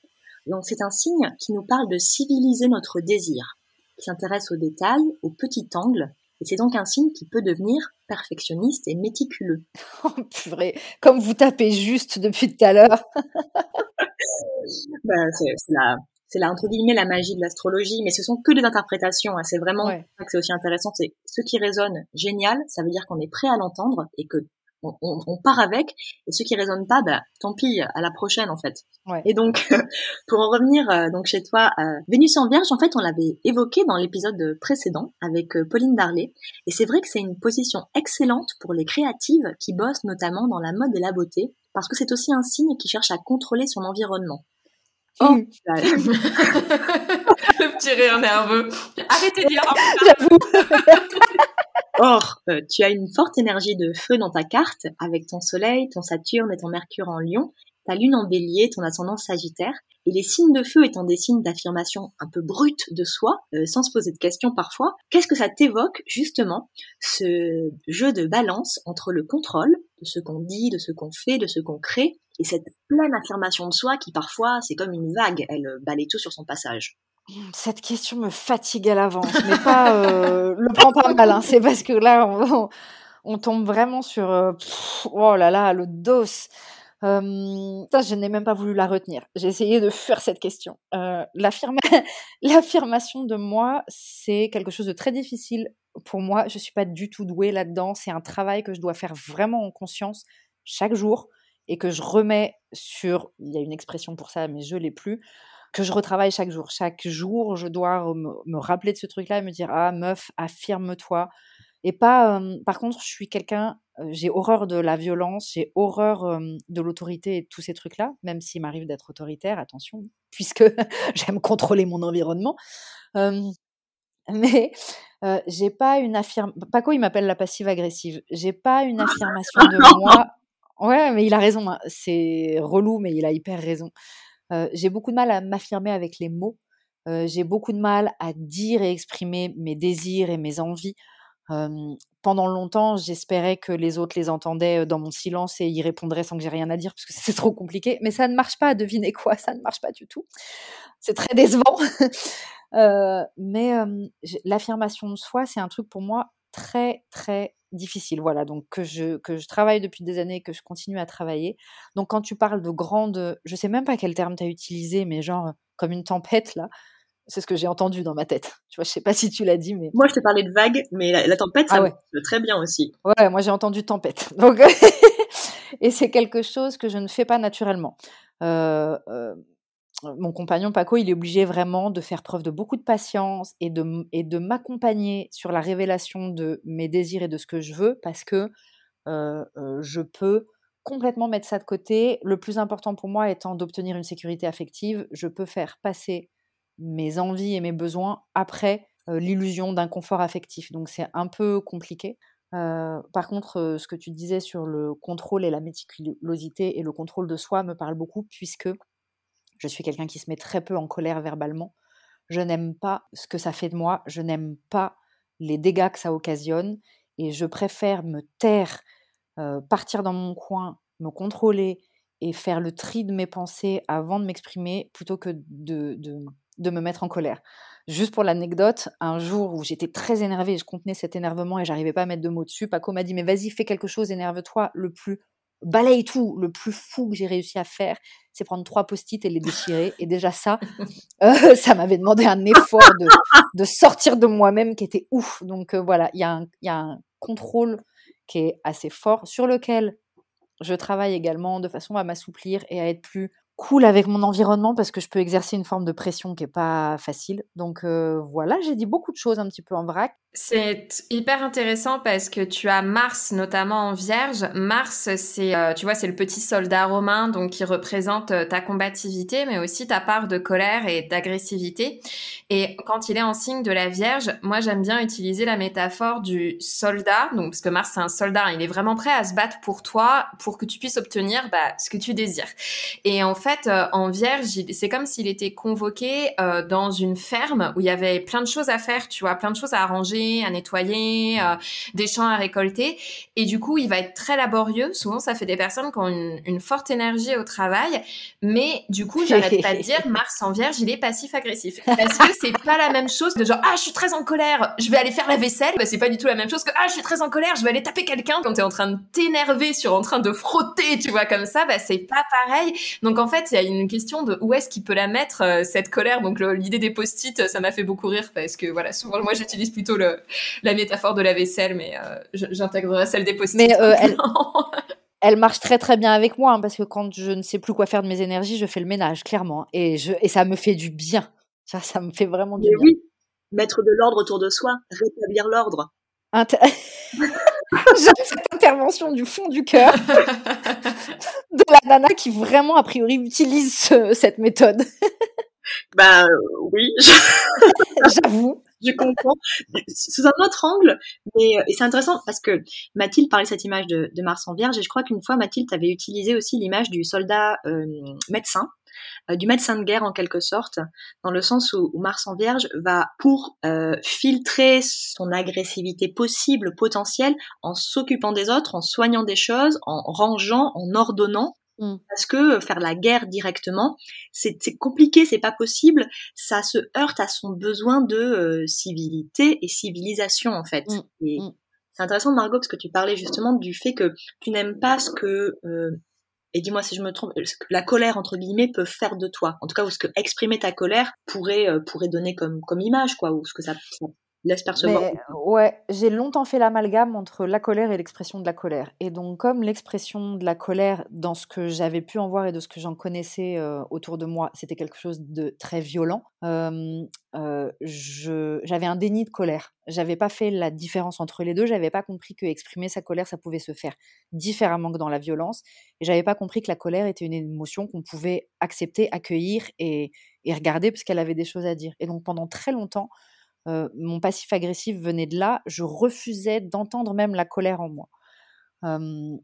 Donc c'est un signe qui nous parle de civiliser notre désir, qui s'intéresse aux détails, aux petits angles, et c'est donc un signe qui peut devenir perfectionniste et méticuleux. Oh, purée, comme vous tapez juste depuis tout à l'heure. ben, c'est la, c'est la, entre guillemets, la magie de l'astrologie, mais ce sont que des interprétations. Hein. C'est vraiment ça que c'est aussi intéressant. C'est ce qui résonne génial, ça veut dire qu'on est prêt à l'entendre et que on, on, part avec, et ceux qui résonnent pas, bah, tant pis, à la prochaine en fait. Ouais. Et donc, pour en revenir euh, donc chez toi, euh, Vénus en Vierge, en fait, on l'avait évoqué dans l'épisode précédent avec euh, Pauline Darley, et c'est vrai que c'est une position excellente pour les créatives qui bossent notamment dans la mode et la beauté, parce que c'est aussi un signe qui cherche à contrôler son environnement. Oh, le petit rire nerveux. Arrêtez de dire. J'avoue. Or, euh, tu as une forte énergie de feu dans ta carte, avec ton Soleil, ton Saturne et ton Mercure en Lion, ta Lune en Bélier, ton ascendant Sagittaire, et les signes de feu étant des signes d'affirmation un peu brute de soi, euh, sans se poser de questions parfois, qu'est-ce que ça t'évoque justement, ce jeu de balance entre le contrôle de ce qu'on dit, de ce qu'on fait, de ce qu'on crée, et cette pleine affirmation de soi qui parfois, c'est comme une vague, elle balaye tout sur son passage? Cette question me fatigue à l'avance, mais pas euh, le prends pas mal. Hein. C'est parce que là, on, tombe vraiment sur euh, oh là là le dos. Euh, ça, je n'ai même pas voulu la retenir. J'ai essayé de fuir cette question. L'affirmation de moi, c'est quelque chose de très difficile pour moi. Je suis pas du tout douée là-dedans. C'est un travail que je dois faire vraiment en conscience chaque jour et que je remets sur. Il y a une expression pour ça, mais je l'ai plus que je retravaille chaque jour. Chaque jour, je dois me, rappeler de ce truc-là et me dire ah meuf, affirme-toi. Et pas. par contre, je suis quelqu'un. j'ai horreur de la violence, j'ai horreur de l'autorité et tous ces trucs-là, même s'il m'arrive d'être autoritaire, attention, puisque j'aime contrôler mon environnement. mais j'ai pas une affirmation. Paco, il m'appelle la passive agressive. J'ai pas une affirmation de moi. Ouais, mais il a raison. Hein. C'est relou, mais il a hyper raison j'ai beaucoup de mal à m'affirmer avec les mots. j'ai beaucoup de mal à dire et exprimer mes désirs et mes envies. Pendant longtemps, j'espérais que les autres les entendaient dans mon silence et y répondraient sans que j'ai rien à dire parce que c'est trop compliqué. Mais ça ne marche pas. Devinez quoi Ça ne marche pas du tout. C'est très décevant. mais l'affirmation de soi, c'est un truc pour moi très très difficile. Voilà, donc que je, que je travaille depuis des années, que je continue à travailler. Donc quand tu parles de grande, je sais même pas quel terme tu as utilisé, mais genre comme une tempête là, c'est ce que j'ai entendu dans ma tête. Tu vois, je sais pas si tu l'as dit, mais moi je te parlais de vague, mais la, tempête, ah ça ah très bien aussi. Ouais, moi j'ai entendu tempête. Donc et c'est quelque chose que je ne fais pas naturellement. Euh, euh, mon compagnon Paco, il est obligé vraiment de faire preuve de beaucoup de patience et de, et de m'accompagner sur la révélation de mes désirs et de ce que je veux parce que euh, je peux complètement mettre ça de côté. Le plus important pour moi étant d'obtenir une sécurité affective, je peux faire passer mes envies et mes besoins après l'illusion d'un confort affectif. Donc c'est un peu compliqué. par contre, ce que tu disais sur le contrôle et la méticulosité et le contrôle de soi me parle beaucoup puisque je suis quelqu'un qui se met très peu en colère verbalement. Je n'aime pas ce que ça fait de moi. Je n'aime pas les dégâts que ça occasionne. Et je préfère me taire, partir dans mon coin, me contrôler et faire le tri de mes pensées avant de m'exprimer plutôt que de, me mettre en colère. Juste pour l'anecdote, un jour où j'étais très énervée, je contenais cet énervement et j'arrivais pas à mettre de mots dessus, Paco m'a dit mais vas-y fais quelque chose, énerve-toi le plus balaye tout. Le plus fou que j'ai réussi à faire, c'est prendre trois post-it et les déchirer. Et déjà ça, euh, ça m'avait demandé un effort de, de sortir de moi-même qui était ouf. Donc euh, voilà, il y, y, a un contrôle qui est assez fort sur lequel je travaille également de façon à m'assouplir et à être plus cool avec mon environnement parce que je peux exercer une forme de pression qui est pas facile. Donc euh, voilà, j'ai dit beaucoup de choses un petit peu en vrac. C'est hyper intéressant parce que tu as Mars notamment en Vierge. Mars, c'est euh, tu vois, c'est le petit soldat romain donc qui représente euh, ta combativité mais aussi ta part de colère et d'agressivité. Et quand il est en signe de la Vierge, moi j'aime bien utiliser la métaphore du soldat donc parce que Mars c'est un soldat, il est vraiment prêt à se battre pour toi pour que tu puisses obtenir bah, ce que tu désires. Et en fait fait, euh, en vierge, c'est comme s'il était convoqué euh, dans une ferme où il y avait plein de choses à faire, tu vois, plein de choses à arranger, à nettoyer, euh, des champs à récolter. Et du coup, il va être très laborieux. Souvent, ça fait des personnes qui ont une, une forte énergie au travail. Mais du coup, j'arrête pas de dire, Mars en vierge, il est passif-agressif. Parce que c'est pas la même chose de genre, ah, je suis très en colère, je vais aller faire la vaisselle. Bah, c'est pas du tout la même chose que, ah, je suis très en colère, je vais aller taper quelqu'un quand t'es en train de t'énerver sur en train de frotter, tu vois, comme ça. Bah, c'est pas pareil. Donc, en fait, il y a une question de où est-ce qu'il peut la mettre, euh, cette colère. Donc, l'idée des post-it, ça m'a fait beaucoup rire parce que, voilà, souvent, moi, j'utilise plutôt le, la métaphore de la vaisselle, mais euh, j'intégrerai celle des post-it. Mais euh, elle... marche très très bien avec moi hein, parce que quand je ne sais plus quoi faire de mes énergies, je fais le ménage clairement et je et ça me fait du bien. Ça, ça me fait vraiment du bien. Oui, mettre de l'ordre autour de soi, rétablir l'ordre. Inter... cette intervention du fond du cœur de la nana qui vraiment a priori utilise cette méthode. bah oui, j'avoue. je comprends. Sous un autre angle, mais et c'est intéressant parce que Mathilde parlait de cette image de, de Mars en Vierge et je crois qu'une fois Mathilde avait utilisé aussi l'image du soldat euh, médecin euh, du médecin de guerre en quelque sorte, dans le sens où, Mars en Vierge va pour euh, filtrer son agressivité possible, potentielle, en s'occupant des autres, en soignant des choses, en rangeant, en ordonnant. Mm. Parce que faire la guerre directement, c'est compliqué, c'est pas possible. Ça se heurte à son besoin de euh, civilité et civilisation en fait. Mm. Mm. c'est intéressant Margot parce que tu parlais justement du fait que tu n'aimes pas ce que et dis-moi si je me trompe, la colère entre guillemets peut faire de toi. En tout cas, ou ce que exprimer ta colère pourrait euh, pourrait donner comme comme image, quoi, ou ce que ça Mais, ouais, j'ai longtemps fait l'amalgame entre la colère et l'expression de la colère. Et donc, comme l'expression de la colère, dans ce que j'avais pu en voir et de ce que j'en connaissais euh, autour de moi, c'était quelque chose de très violent. Euh, j'avais un déni de colère. J'avais pas fait la différence entre les deux. J'avais pas compris que exprimer sa colère, ça pouvait se faire différemment que dans la violence. Et j'avais pas compris que la colère était une émotion qu'on pouvait accepter, accueillir et, et regarder parce qu'elle avait des choses à dire. Et donc pendant très longtemps, mon passif agressif venait de là. Je refusais d'entendre même la colère en moi.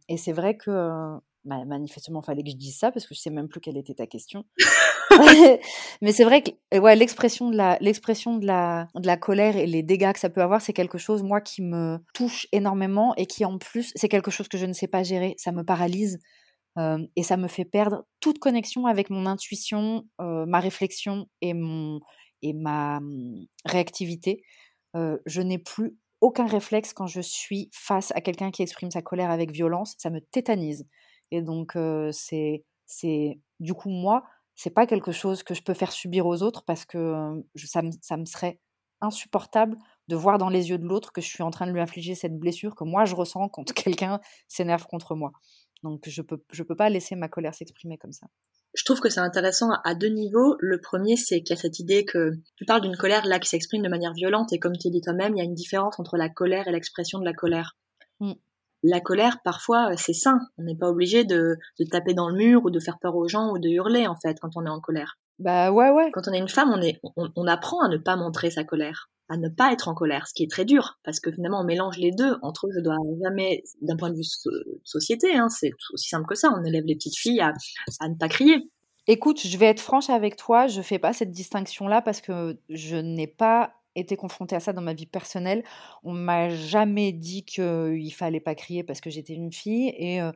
et c'est vrai que bah, manifestement, il fallait que je dise ça parce que je sais même plus quelle était ta question. Mais c'est vrai que ouais, l'expression de la l'expression de la de la colère et les dégâts que ça peut avoir, c'est quelque chose moi qui me touche énormément et qui en plus c'est quelque chose que je ne sais pas gérer. Ça me paralyse et ça me fait perdre toute connexion avec mon intuition, ma réflexion et mon et ma mmh, réactivité. je n'ai plus aucun réflexe quand je suis face à quelqu'un qui exprime sa colère avec violence. Ça me tétanise. Et donc, c'est, c'est, du coup, moi, c'est pas quelque chose que je peux faire subir aux autres parce que ça, me, ça me serait insupportable de voir dans les yeux de l'autre que je suis en train de lui infliger cette blessure que moi je ressens quand quelqu'un s'énerve contre moi. Donc je peux je peux pas laisser ma colère s'exprimer comme ça je trouve que c'est intéressant à deux niveaux. Le premier, c'est qu'il y a cette idée que tu parles d'une colère là qui s'exprime de manière violente et comme tu dis toi-même, il y a une différence entre la colère et l'expression de la colère. Mm. La colère, parfois, c'est sain. On n'est pas obligé de, de, taper dans le mur ou de faire peur aux gens ou de hurler en fait quand on est en colère. Bah ouais ouais. Quand on est une femme, on est, on apprend à ne pas montrer sa colère à ne pas être en colère, ce qui est très dur, parce que finalement on mélange les deux. Entre eux, je dois jamais, d'un point de vue société, hein, c'est aussi simple que ça, on élève les petites filles à, ne pas crier. Écoute, je vais être franche avec toi, je fais pas cette distinction-là parce que je n'ai pas été confrontée à ça dans ma vie personnelle. On m'a jamais dit qu'il fallait pas crier parce que j'étais une fille et euh,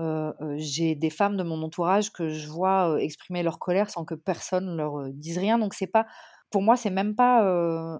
euh, euh, j'ai des femmes de mon entourage que je vois exprimer leur colère sans que personne leur dise rien. Donc c'est pas pour moi, c'est même pas euh,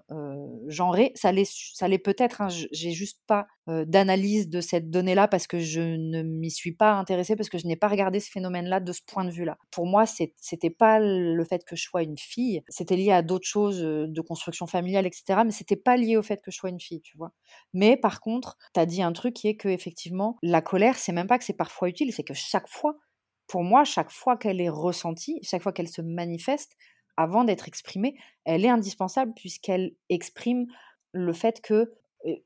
genré. Ça l'est, peut-être. Hein, j'ai juste pas d'analyse de cette donnée-là parce que je ne m'y suis pas intéressée parce que je n'ai pas regardé ce phénomène-là de ce point de vue-là. Pour moi, c'était pas le fait que je sois une fille. C'était lié à d'autres choses de construction familiale, etc. Mais c'était pas lié au fait que je sois une fille, tu vois. Mais par contre, tu as dit un truc qui est que effectivement, la colère, c'est même pas que c'est parfois utile, c'est que chaque fois, pour moi, chaque fois qu'elle est ressentie, chaque fois qu'elle se manifeste, avant d'être exprimée, elle est indispensable puisqu'elle exprime le fait que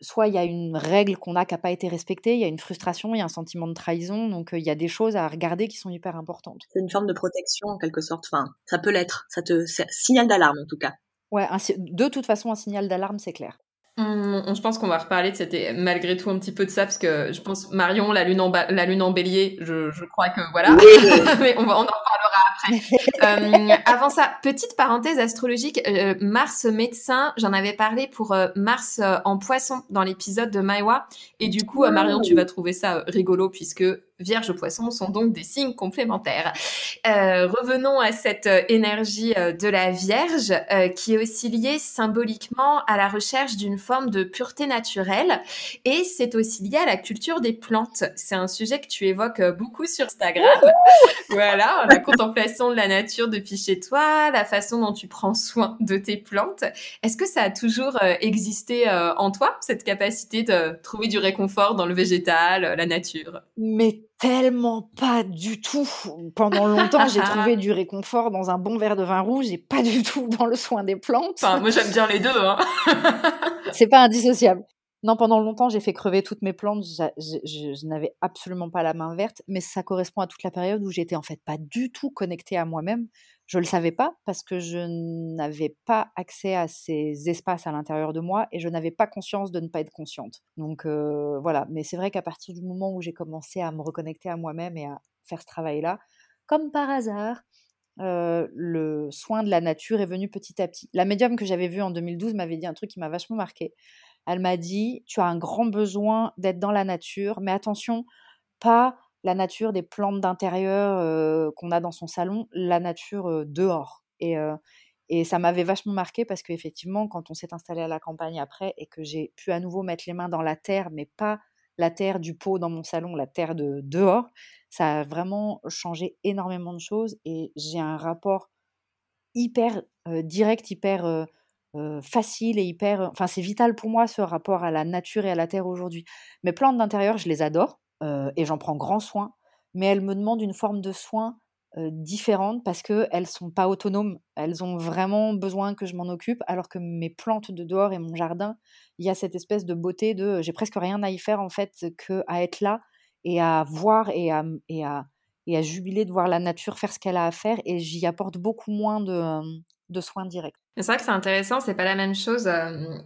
soit il y a une règle qu'on a qui n'a pas été respectée, il y a une frustration, il y a un sentiment de trahison, donc il y a des choses à regarder qui sont hyper importantes. C'est une forme de protection en quelque sorte, enfin, ça peut l'être, ça te signal d'alarme en tout cas. Ouais, de toute façon, un signal d'alarme, c'est clair. je pense qu'on va reparler de c'était malgré tout un petit peu de ça parce que je pense Marion la lune en la lune en Bélier je, je crois que voilà mais on va on en reparlera après. euh, avant ça, petite parenthèse astrologique. Euh, Mars médecin, j'en avais parlé pour euh, Mars en poisson dans l'épisode de Maïwa. Et du coup, Marion, tu vas trouver ça rigolo puisque Vierge Poisson sont donc des signes complémentaires. Euh, revenons à cette énergie de la Vierge qui est aussi liée symboliquement à la recherche d'une forme de pureté naturelle et c'est aussi lié à la culture des plantes. C'est un sujet que tu évoques beaucoup sur Instagram. voilà, la contemplation de la nature depuis chez toi, la façon dont tu prends soin de tes plantes. Est-ce que ça a toujours existé en toi, cette capacité de trouver du réconfort dans le végétal, la nature? Mais tellement pas du tout. Pendant longtemps, j'ai trouvé du réconfort dans un bon verre de vin rouge et pas du tout dans le soin des plantes. Enfin, moi j'aime bien les deux. Hein. C'est pas indissociable. Non, pendant longtemps, j'ai fait crever toutes mes plantes. Je, je, je n'avais absolument pas la main verte, mais ça correspond à toute la période où j'étais en fait pas du tout connectée à moi-même. Je le savais pas parce que je n'avais pas accès à ces espaces à l'intérieur de moi et je n'avais pas conscience de ne pas être consciente. Donc euh, voilà, mais c'est vrai qu'à partir du moment où j'ai commencé à me reconnecter à moi-même et à faire ce travail-là, comme par hasard, euh, le soin de la nature est venu petit à petit. La médium que j'avais vue en 2012 m'avait dit un truc qui m'a vachement marqué. Elle m'a dit, tu as un grand besoin d'être dans la nature, mais attention, pas la nature des plantes d'intérieur qu'on a dans son salon, la nature dehors. Et, et ça m'avait vachement marqué parce qu'effectivement, quand on s'est installé à la campagne après et que j'ai pu à nouveau mettre les mains dans la terre, mais pas la terre du pot dans mon salon, la terre de dehors, ça a vraiment changé énormément de choses et j'ai un rapport hyper direct, hyper facile et hyper. Enfin, c'est vital pour moi ce rapport à la nature et à la terre aujourd'hui. Mes plantes d'intérieur, je les adore et j'en prends grand soin, mais elles me demandent une forme de soin différente parce qu'elles sont pas autonomes. Elles ont vraiment besoin que je m'en occupe, alors que mes plantes de dehors et mon jardin, il y a cette espèce de beauté de j'ai presque rien à y faire en fait que à être là et à voir et à, jubiler de voir la nature faire ce qu'elle a à faire et j'y apporte beaucoup moins de soins directs. C'est vrai que c'est intéressant, c'est pas la même chose.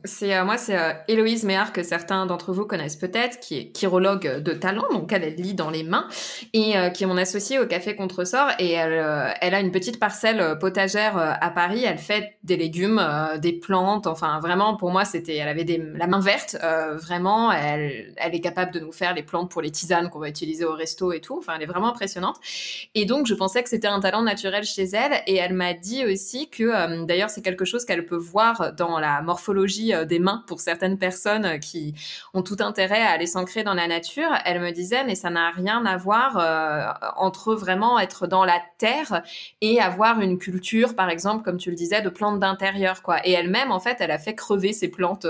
C'est euh, moi, c'est euh, Héloïse Méard que certains d'entre vous connaissent peut-être, qui est chirologue de talent, donc elle, lit dans les mains et euh, qui est mon associée au Café Contresort et elle, elle a une petite parcelle potagère à Paris. Elle fait des légumes, des plantes, enfin vraiment pour moi c'était, elle avait des, la main verte, vraiment. Elle, elle est capable de nous faire les plantes pour les tisanes qu'on va utiliser au resto et tout. Enfin, elle est vraiment impressionnante. Et donc je pensais que c'était un talent naturel chez elle et elle m'a dit aussi que, d'ailleurs c'est quelque quelque chose qu'elle peut voir dans la morphologie euh, des mains pour certaines personnes euh, qui ont tout intérêt à aller s'ancrer dans la nature. Elle me disait, mais ça n'a rien à voir euh, entre vraiment être dans la terre et avoir une culture, par exemple, comme tu le disais, de plantes d'intérieur, quoi. Et elle-même, en fait, elle a fait crever ses plantes,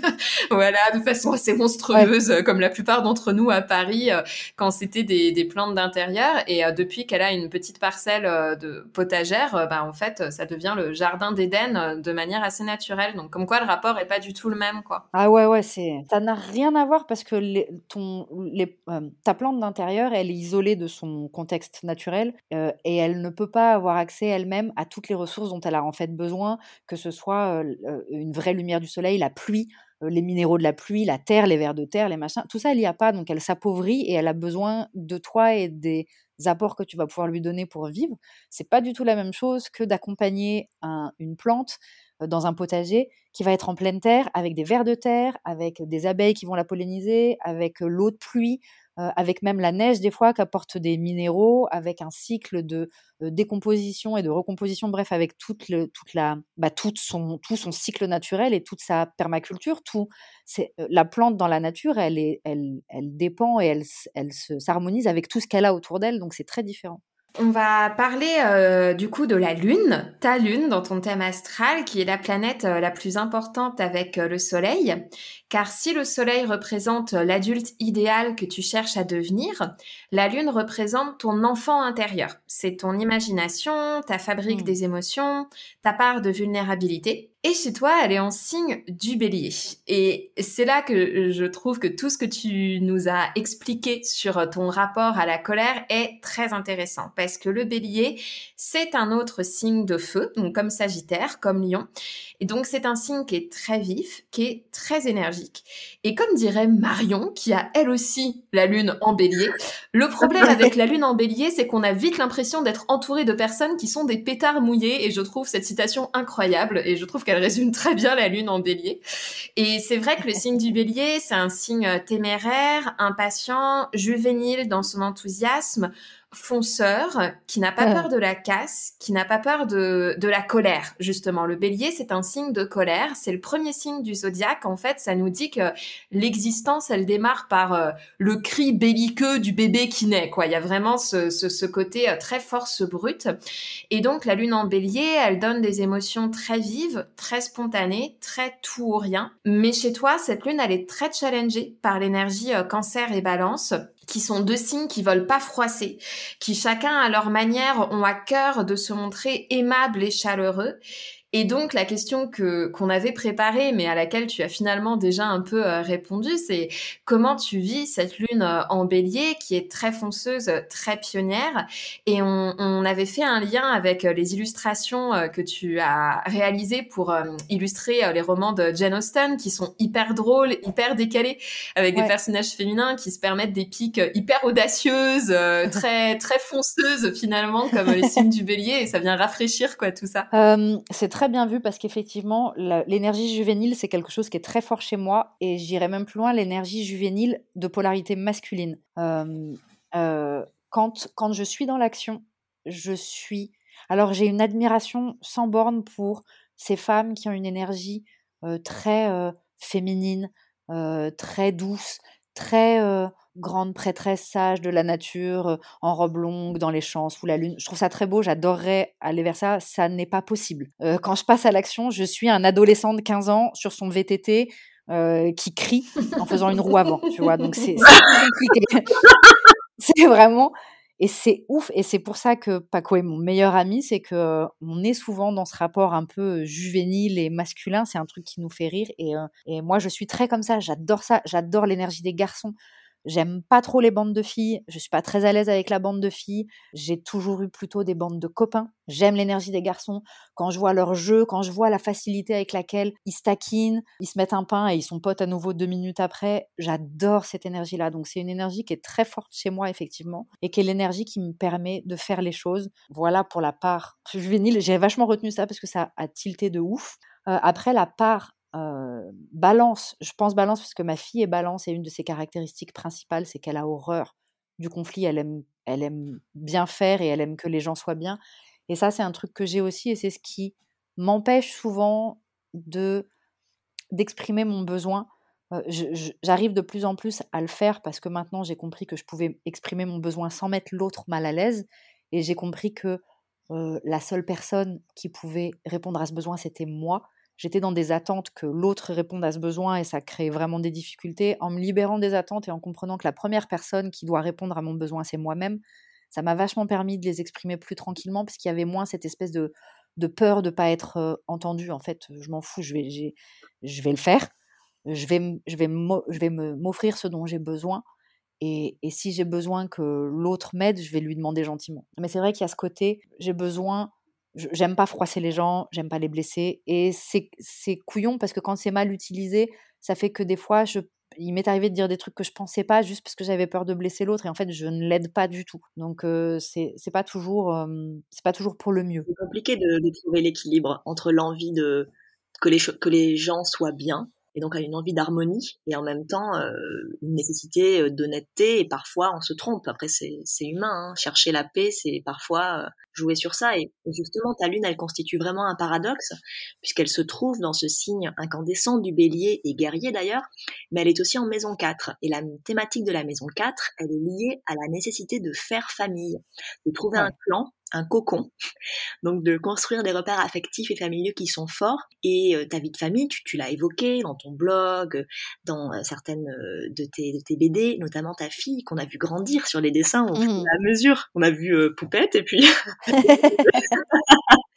voilà, de façon assez monstrueuse, comme la plupart d'entre nous à Paris, quand c'était des, des, plantes d'intérieur. Et depuis qu'elle a une petite parcelle de potagère, bah, en fait, ça devient le jardin d'Éden euh, de manière assez naturelle. Donc, comme quoi, le rapport est pas du tout le même, quoi. Ah ouais, ouais, c'est. Ça n'a rien à voir parce que ton, euh, ta plante d'intérieur, elle est isolée de son contexte naturel euh, et elle ne peut pas avoir accès elle-même à toutes les ressources dont elle a en fait besoin, que ce soit une vraie lumière du soleil, la pluie, les minéraux de la pluie, la terre, les vers de terre, les machins, tout ça, elle n'y a pas, donc elle s'appauvrit et elle a besoin de toi et des apports que tu vas pouvoir lui donner pour vivre. C'est pas du tout la même chose que d'accompagner une plante dans un potager qui va être en pleine terre avec des vers de terre, avec des abeilles qui vont la polliniser, avec l'eau de pluie, euh, avec même la neige des fois qui apporte des minéraux, avec un cycle de euh, décomposition et de recomposition, bref, avec toute, toute la, bah, son, tout son cycle naturel et toute sa permaculture. Tout, c'est, euh, la plante dans la nature, elle, est, elle, elle dépend et elle, elle se, s'harmonise avec tout ce qu'elle a autour d'elle, donc c'est très différent. On va parler euh, du coup de la Lune, ta Lune dans ton thème astral, qui est la planète euh, la plus importante avec euh, le Soleil. Car si le Soleil représente l'adulte idéal que tu cherches à devenir, la Lune représente ton enfant intérieur. C'est ton imagination, ta fabrique mmh. des émotions, ta part de vulnérabilité. Et chez toi, elle est en signe du bélier. Et c'est là que je trouve que tout ce que tu nous as expliqué sur ton rapport à la colère est très intéressant. Parce que le bélier, c'est un autre signe de feu, comme Sagittaire, comme Lion. Et donc c'est un signe qui est très vif, qui est très énergique. Et comme dirait Marion, qui a elle aussi la lune en bélier, le problème avec la lune en bélier, c'est qu'on a vite l'impression d'être entouré de personnes qui sont des pétards mouillés. Et je trouve cette citation incroyable. Et je trouve qu'elle résume très bien la lune en bélier. Et c'est vrai que le signe du bélier, c'est un signe téméraire, impatient, juvénile dans son enthousiasme, fonceur, qui n'a pas peur de la casse, qui n'a pas peur de, de la colère, justement. Le bélier, c'est un signe de colère. C'est le premier signe du zodiaque. En fait, ça nous dit que l'existence, elle démarre par euh, le cri belliqueux du bébé qui naît, quoi. Il y a vraiment ce, ce, ce côté euh, très force brute. Et donc, la lune en bélier, elle donne des émotions très vives, très spontanées, très tout ou rien. Mais chez toi, cette lune, elle est très challengée par l'énergie euh, cancer et balance qui sont deux signes qui veulent pas froisser, qui chacun à leur manière ont à cœur de se montrer aimables et chaleureux et donc la question que qu'on avait préparée, mais à laquelle tu as finalement déjà un peu euh, répondu, c'est comment tu vis cette lune euh, en Bélier qui est très fonceuse, très pionnière. Et on, on avait fait un lien avec euh, les illustrations que tu as réalisées pour illustrer les romans de Jane Austen, qui sont hyper drôles, hyper décalés, avec des personnages féminins qui se permettent des pics hyper audacieuses, très très fonceuses finalement, comme les signes du Bélier. Et ça vient rafraîchir quoi tout ça. c'est très bien vu parce qu'effectivement, l'énergie juvénile, c'est quelque chose qui est très fort chez moi et j'irais même plus loin, l'énergie juvénile de polarité masculine. Euh, euh, quand, quand je suis dans l'action, je suis... Alors j'ai une admiration sans borne pour ces femmes qui ont une énergie euh, très féminine, très douce, très grande prêtresse sage de la nature, euh, en robe longue, dans les champs, sous la lune. Je trouve ça très beau, j'adorerais aller vers ça. Ça n'est pas possible. Euh, quand je passe à l'action, je suis un adolescent de 15 ans sur son VTT euh, qui crie en faisant une roue avant, tu vois. Donc c'est compliqué. c'est vraiment... Et c'est ouf, et c'est pour ça que Paco est mon meilleur ami, c'est que on est souvent dans ce rapport un peu juvénile et masculin, c'est un truc qui nous fait rire, et, et moi je suis très comme ça, j'adore ça, j'adore l'énergie des garçons, J'aime pas trop les bandes de filles, je suis pas très à l'aise avec la bande de filles. J'ai toujours eu plutôt des bandes de copains. J'aime l'énergie des garçons. Quand je vois leur jeu, quand je vois la facilité avec laquelle ils se taquinent, ils se mettent un pain et ils sont potes à nouveau deux minutes après, j'adore cette énergie-là. Donc c'est une énergie qui est très forte chez moi, effectivement, et qui est l'énergie qui me permet de faire les choses. Voilà pour la part juvénile. J'ai vachement retenu ça parce que ça a tilté de ouf. Euh, après, la part balance, je pense balance parce que ma fille est balance et une de ses caractéristiques principales, c'est qu'elle a horreur du conflit, elle aime, elle aime bien faire et elle aime que les gens soient bien. Et ça, c'est un truc que j'ai aussi et c'est ce qui m'empêche souvent de d'exprimer mon besoin. J'arrive de plus en plus à le faire parce que maintenant j'ai compris que je pouvais exprimer mon besoin sans mettre l'autre mal à l'aise et j'ai compris que la seule personne qui pouvait répondre à ce besoin, c'était moi j'étais dans des attentes que l'autre réponde à ce besoin et ça crée vraiment des difficultés. En me libérant des attentes et en comprenant que la première personne qui doit répondre à mon besoin, c'est moi-même, ça m'a vachement permis de les exprimer plus tranquillement parce qu'il y avait moins cette espèce de, de peur de ne pas être euh, entendu. En fait, je m'en fous, je vais, je vais le faire. Je vais, je vais, je vais m'offrir ce dont j'ai besoin. Et, et si j'ai besoin que l'autre m'aide, je vais lui demander gentiment. Mais c'est vrai qu'il y a ce côté, j'ai besoin j'aime pas froisser les gens, j'aime pas les blesser. Et c'est couillon parce que quand c'est mal utilisé, ça fait que des fois, je, il m'est arrivé de dire des trucs que je pensais pas juste parce que j'avais peur de blesser l'autre et en fait, je ne l'aide pas du tout. Donc, euh, c'est pas toujours, c'est pas toujours pour le mieux. C'est compliqué de, de trouver l'équilibre entre l'envie de que les, que les gens soient bien et donc a une envie d'harmonie et en même temps euh, une nécessité euh, d'honnêteté et parfois on se trompe après c'est humain hein. chercher la paix c'est parfois euh, jouer sur ça et justement ta lune elle constitue vraiment un paradoxe puisqu'elle se trouve dans ce signe incandescent du bélier et guerrier d'ailleurs mais elle est aussi en maison 4 et la thématique de la maison 4 elle est liée à la nécessité de faire famille de trouver un clan un cocon, donc de construire des repères affectifs et familiaux qui sont forts. Et euh, ta vie de famille, tu, l'as évoqué dans ton blog, dans euh, certaines euh, de, tes, de tes BD, notamment ta fille qu'on a vu grandir sur les dessins au fur et mmh. à mesure. On a vu Poupette et puis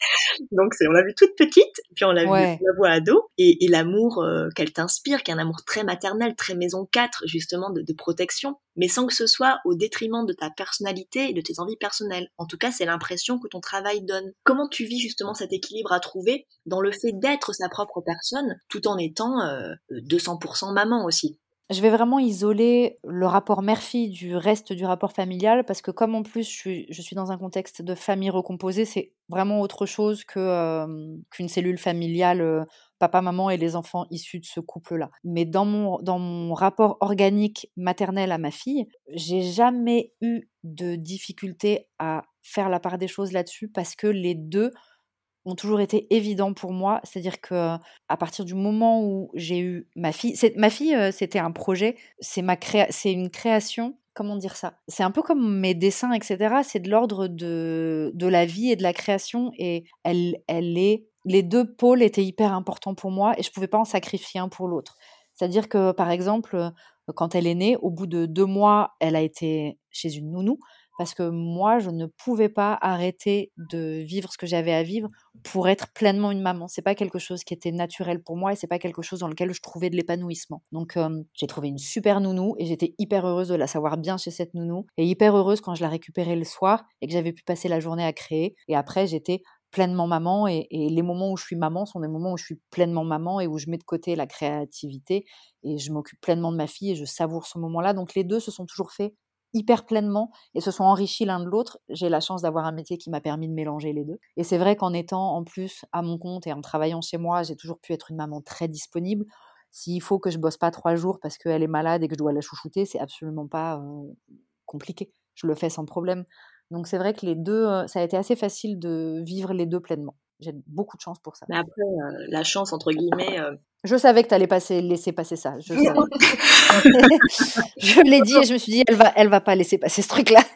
Donc on l'a vu toute petite, puis on l'a vu la voix ado, et, et l'amour euh, qu'elle t'inspire, qui est un amour très maternel, très maison 4, justement, de, de, protection, mais sans que ce soit au détriment de ta personnalité et de tes envies personnelles. En tout cas, c'est l'impression que ton travail donne. Comment tu vis justement cet équilibre à trouver dans le fait d'être sa propre personne, tout en étant euh, 200% maman aussi? Je vais vraiment isoler le rapport mère-fille du reste du rapport familial parce que comme en plus je suis, dans un contexte de famille recomposée, c'est vraiment autre chose que qu'une cellule familiale papa, maman et les enfants issus de ce couple-là. Mais dans mon, dans mon rapport organique maternel à ma fille, j'ai jamais eu de difficulté à faire la part des choses là-dessus parce que les deux ont toujours été évidents pour moi. C'est-à-dire que à partir du moment où j'ai eu ma fille, ma fille, c'était un projet, c'est ma c'est une création. Comment dire ça? C'est un peu comme mes dessins, etc. C'est de l'ordre de, de la vie et de la création, et elle, elle est. Les deux pôles étaient hyper importants pour moi, et je pouvais pas en sacrifier un pour l'autre. C'est-à-dire que, par exemple, quand elle est née, au bout de deux mois, elle a été chez une nounou parce que moi, je ne pouvais pas arrêter de vivre ce que j'avais à vivre pour être pleinement une maman. C'est pas quelque chose qui était naturel pour moi et c'est pas quelque chose dans lequel je trouvais de l'épanouissement. Donc j'ai trouvé une super nounou et j'étais hyper heureuse de la savoir bien chez cette nounou et hyper heureuse quand je la récupérais le soir et que j'avais pu passer la journée à créer. Et après, j'étais pleinement maman et, et, les moments où je suis maman sont des moments où je suis pleinement maman et où je mets de côté la créativité et je m'occupe pleinement de ma fille et je savoure ce moment-là. Donc les deux se sont toujours faits hyper pleinement et se sont enrichis l'un de l'autre. J'ai la chance d'avoir un métier qui m'a permis de mélanger les deux. Et c'est vrai qu'en étant en plus à mon compte et en travaillant chez moi, j'ai toujours pu être une maman très disponible. S'il faut que je bosse pas trois jours parce qu'elle est malade et que je dois la chouchouter, c'est absolument pas compliqué. Je le fais sans problème. Donc c'est vrai que les deux, ça a été assez facile de vivre les deux pleinement. J'ai beaucoup de chance pour ça. Mais après, la chance, entre guillemets, je savais que tu allais passer, laisser passer ça. Je, je l'ai dit et je me suis dit, elle va, elle va pas laisser passer ce truc-là.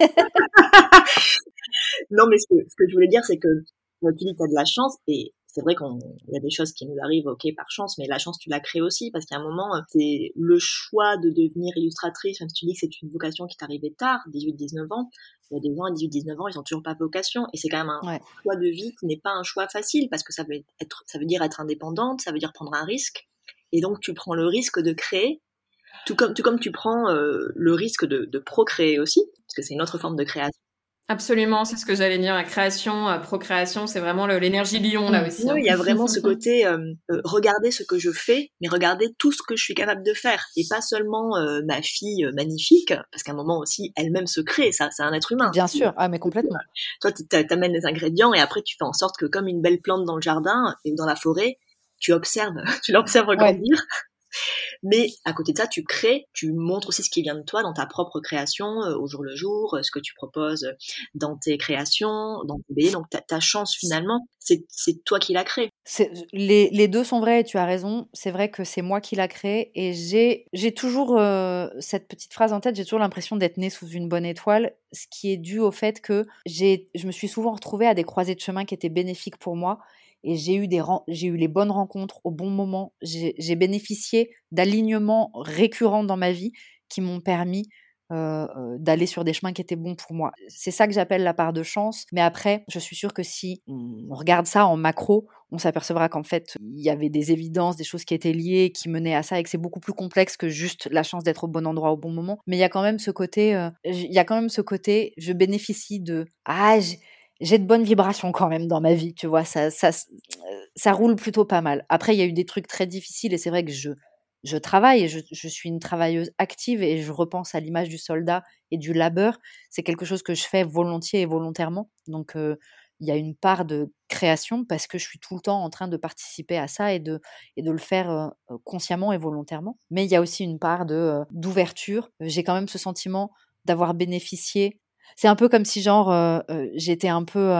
non, mais ce que, ce que, je voulais dire, c'est que tu dis tu as de la chance et c'est vrai qu'il y a des choses qui nous arrivent, ok, par chance, mais la chance, tu la crées aussi, parce qu'à un moment, c'est le choix de devenir illustratrice, même si tu dis que c'est une vocation qui t'arrivait tard, 18-19 ans, il y a des gens à 18-19 ans, ils ont toujours pas vocation, et c'est quand même un choix de vie qui n'est pas un choix facile, parce que ça veut être, ça veut dire être indépendante, ça veut dire prendre un risque, et donc tu prends le risque de créer, tout comme, tout comme tu prends euh, le risque de, de procréer aussi, parce que c'est une autre forme de création. Absolument, c'est ce que j'allais dire. La création, la procréation, c'est vraiment l'énergie lion là aussi. Oui, hein. il y a vraiment ce côté euh, euh, regarder ce que je fais, mais regarder tout ce que je suis capable de faire, et pas seulement euh, ma fille magnifique, parce qu'à un moment aussi, elle-même se crée. Ça, c'est un être humain. Bien sûr, ah mais complètement. Toi, tu t'amènes les ingrédients et après tu fais en sorte que comme une belle plante dans le jardin et dans la forêt, tu observes, tu l'observes grandir. Mais à côté de ça, tu crées, tu montres aussi ce qui vient de toi dans ta propre création, euh, au jour le jour, euh, ce que tu proposes dans tes créations, dans tes BD. Donc ta, chance finalement, c'est toi qui l'as créé. Les, deux sont vrais, tu as raison. C'est vrai que c'est moi qui l'a créé et j'ai toujours euh, cette petite phrase en tête, j'ai toujours l'impression d'être née sous une bonne étoile, ce qui est dû au fait que je me suis souvent retrouvée à des croisées de chemin qui étaient bénéfiques pour moi et j'ai eu, les bonnes rencontres au bon moment. J'ai bénéficié d'alignements récurrents dans ma vie qui m'ont permis euh, euh, d'aller sur des chemins qui étaient bons pour moi. C'est ça que j'appelle la part de chance. Mais après, je suis sûre que si on regarde ça en macro, on s'apercevra qu'en fait, il y avait des évidences, des choses qui étaient liées, qui menaient à ça, et que c'est beaucoup plus complexe que juste la chance d'être au bon endroit au bon moment. Mais il y a quand même ce côté, euh, il y a quand même ce côté, je bénéficie de ah j'ai de bonnes vibrations quand même dans ma vie, tu vois, ça, ça, roule plutôt pas mal. Après, il y a eu des trucs très difficiles et c'est vrai que je, je travaille et je, je, suis une travailleuse active et je repense à l'image du soldat et du labeur. C'est quelque chose que je fais volontiers et volontairement. Donc, il y a une part de création parce que je suis tout le temps en train de participer à ça et de, et de le faire consciemment et volontairement. Mais il y a aussi une part de d'ouverture. J'ai quand même ce sentiment d'avoir bénéficié c'est un peu comme si genre euh, euh, j'étais un peu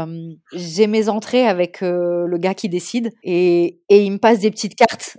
j'ai mes entrées avec euh, le gars qui décide et, et il me passe des petites cartes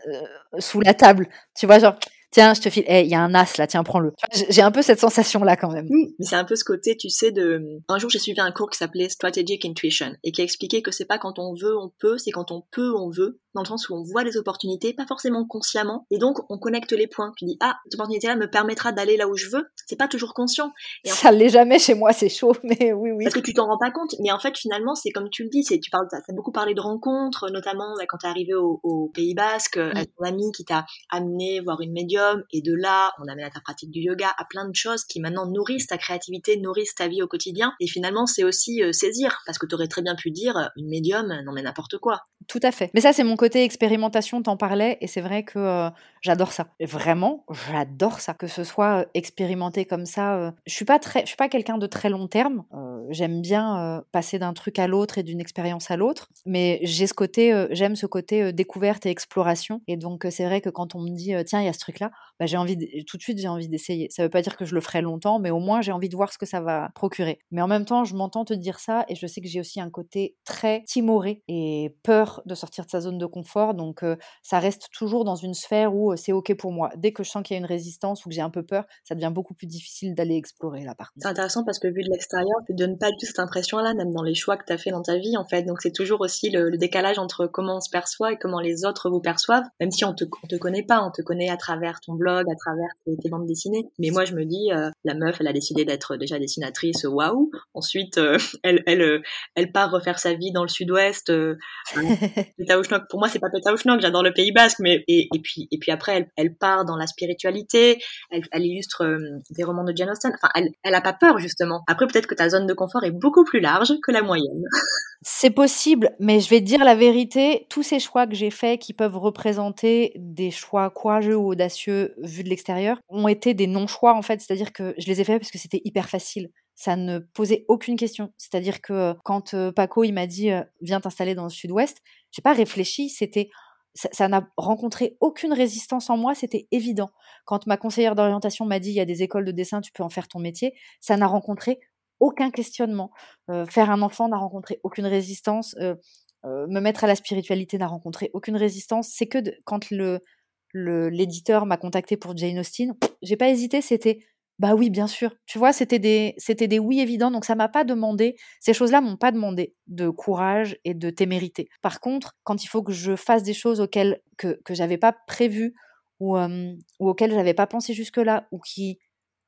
sous la table. Tu vois genre tiens je te file il y a un as là tiens prends-le. J'ai un peu cette sensation là quand même. Mais c'est un peu ce côté tu sais de un jour j'ai suivi un cours qui s'appelait Strategic Intuition et qui expliquait que c'est pas quand on veut on peut c'est quand on peut on veut dans le sens où on voit des opportunités, pas forcément consciemment, et donc on connecte les points. Tu dis ah cette opportunité-là me permettra d'aller là où je veux. C'est pas toujours conscient. Et ça l'est jamais chez moi, c'est chaud, mais oui oui. Parce que tu t'en rends pas compte, mais en fait finalement c'est comme tu le dis, c'est tu parles, t'as beaucoup parlé de rencontres, notamment bah, quand t'es arrivé au, au, Pays Basque, mmh. avec ton ami qui t'a amené voir une médium, et de là on amène à ta pratique du yoga, à plein de choses qui maintenant nourrissent ta créativité, nourrissent ta vie au quotidien. Et finalement c'est aussi euh, saisir, parce que tu aurais très bien pu dire euh, une médium, non mais n'importe quoi. Tout à fait. Mais ça c'est mon côté expérimentation, t'en parlais, et c'est vrai que euh, j'adore ça. Vraiment, j'adore ça. Que ce soit expérimenté comme ça. je suis pas très, je suis pas quelqu'un de très long terme. j'aime bien passer d'un truc à l'autre et d'une expérience à l'autre, mais j'ai ce côté, j'aime ce côté découverte et exploration. Et donc c'est vrai que quand on me dit tiens il y a ce truc là, bah, j'ai envie tout de suite j'ai envie d'essayer. Ça veut pas dire que je le ferai longtemps, mais au moins j'ai envie de voir ce que ça va procurer. Mais en même temps, je m'entends te dire ça et je sais que j'ai aussi un côté très timoré et peur de sortir de sa zone de confort. Donc ça reste toujours dans une sphère où c'est ok pour moi. Dès que je sens qu'il y a une résistance ou que j'ai un peu peur, ça devient beaucoup plus difficile d'aller explorer là par C'est intéressant parce que vu de l'extérieur, tu donnes pas du tout cette impression-là, même dans les choix que tu as fait dans ta vie en fait. Donc c'est toujours aussi le, décalage entre comment on se perçoit et comment les autres vous perçoivent. Même si on te, te connaît pas, on te connaît à travers ton blog, à travers tes, bandes dessinées. Mais moi je me dis, la meuf, elle a décidé d'être déjà dessinatrice, waouh. Ensuite, elle, elle, elle part refaire sa vie dans le sud-ouest. pour moi, c'est pas Pétaouchnok, j'adore le Pays Basque, mais et, puis et puis après, elle, part dans la spiritualité, elle, illustre euh, des romans de Jane Austen. Enfin, elle, elle a pas peur justement. Après, peut-être que ta zone de confort est beaucoup plus large que la moyenne. C'est possible, mais je vais te dire la vérité, tous ces choix que j'ai faits qui peuvent représenter des choix courageux ou audacieux vus de l'extérieur ont été des non-choix en fait, c'est-à-dire que je les ai faits parce que c'était hyper facile ça ne posait aucune question. C'est-à-dire que quand Paco il m'a dit viens t'installer dans le sud-ouest, j'ai pas réfléchi, c'était ça n'a rencontré aucune résistance en moi, c'était évident. Quand ma conseillère d'orientation m'a dit il y a des écoles de dessin, tu peux en faire ton métier, ça n'a rencontré aucun questionnement. faire un enfant n'a rencontré aucune résistance. me mettre à la spiritualité n'a rencontré aucune résistance. C'est que quand le l'éditeur m'a contacté pour Jane Austen, j'ai pas hésité, c'était bah oui, bien sûr. Tu vois, c'était des, c'était des oui évidents. Donc ça m'a pas demandé, ces choses-là m'ont pas demandé de courage et de témérité. Par contre, quand il faut que je fasse des choses auxquelles que que j'avais pas prévu ou ou auxquelles j'avais pas pensé jusque-là ou qui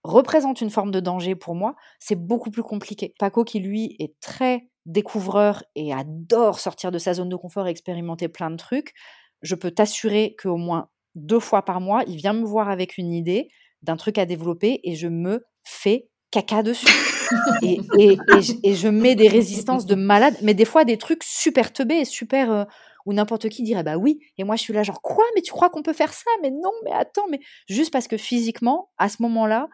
représentent une forme de danger pour moi, c'est beaucoup plus compliqué. Paco qui lui est très découvreur et adore sortir de sa zone de confort et expérimenter plein de trucs, je peux t'assurer qu'au moins deux fois par mois, il vient me voir avec une idée d'un truc à développer et je me fais caca dessus. et, et, je, mets des résistances de malade, mais des fois des trucs super teubés, super. Euh, n'importe qui dirait bah oui, et moi je suis là genre quoi, mais tu crois qu'on peut faire ça? Mais non, mais attends, mais juste parce que physiquement, à ce moment-là,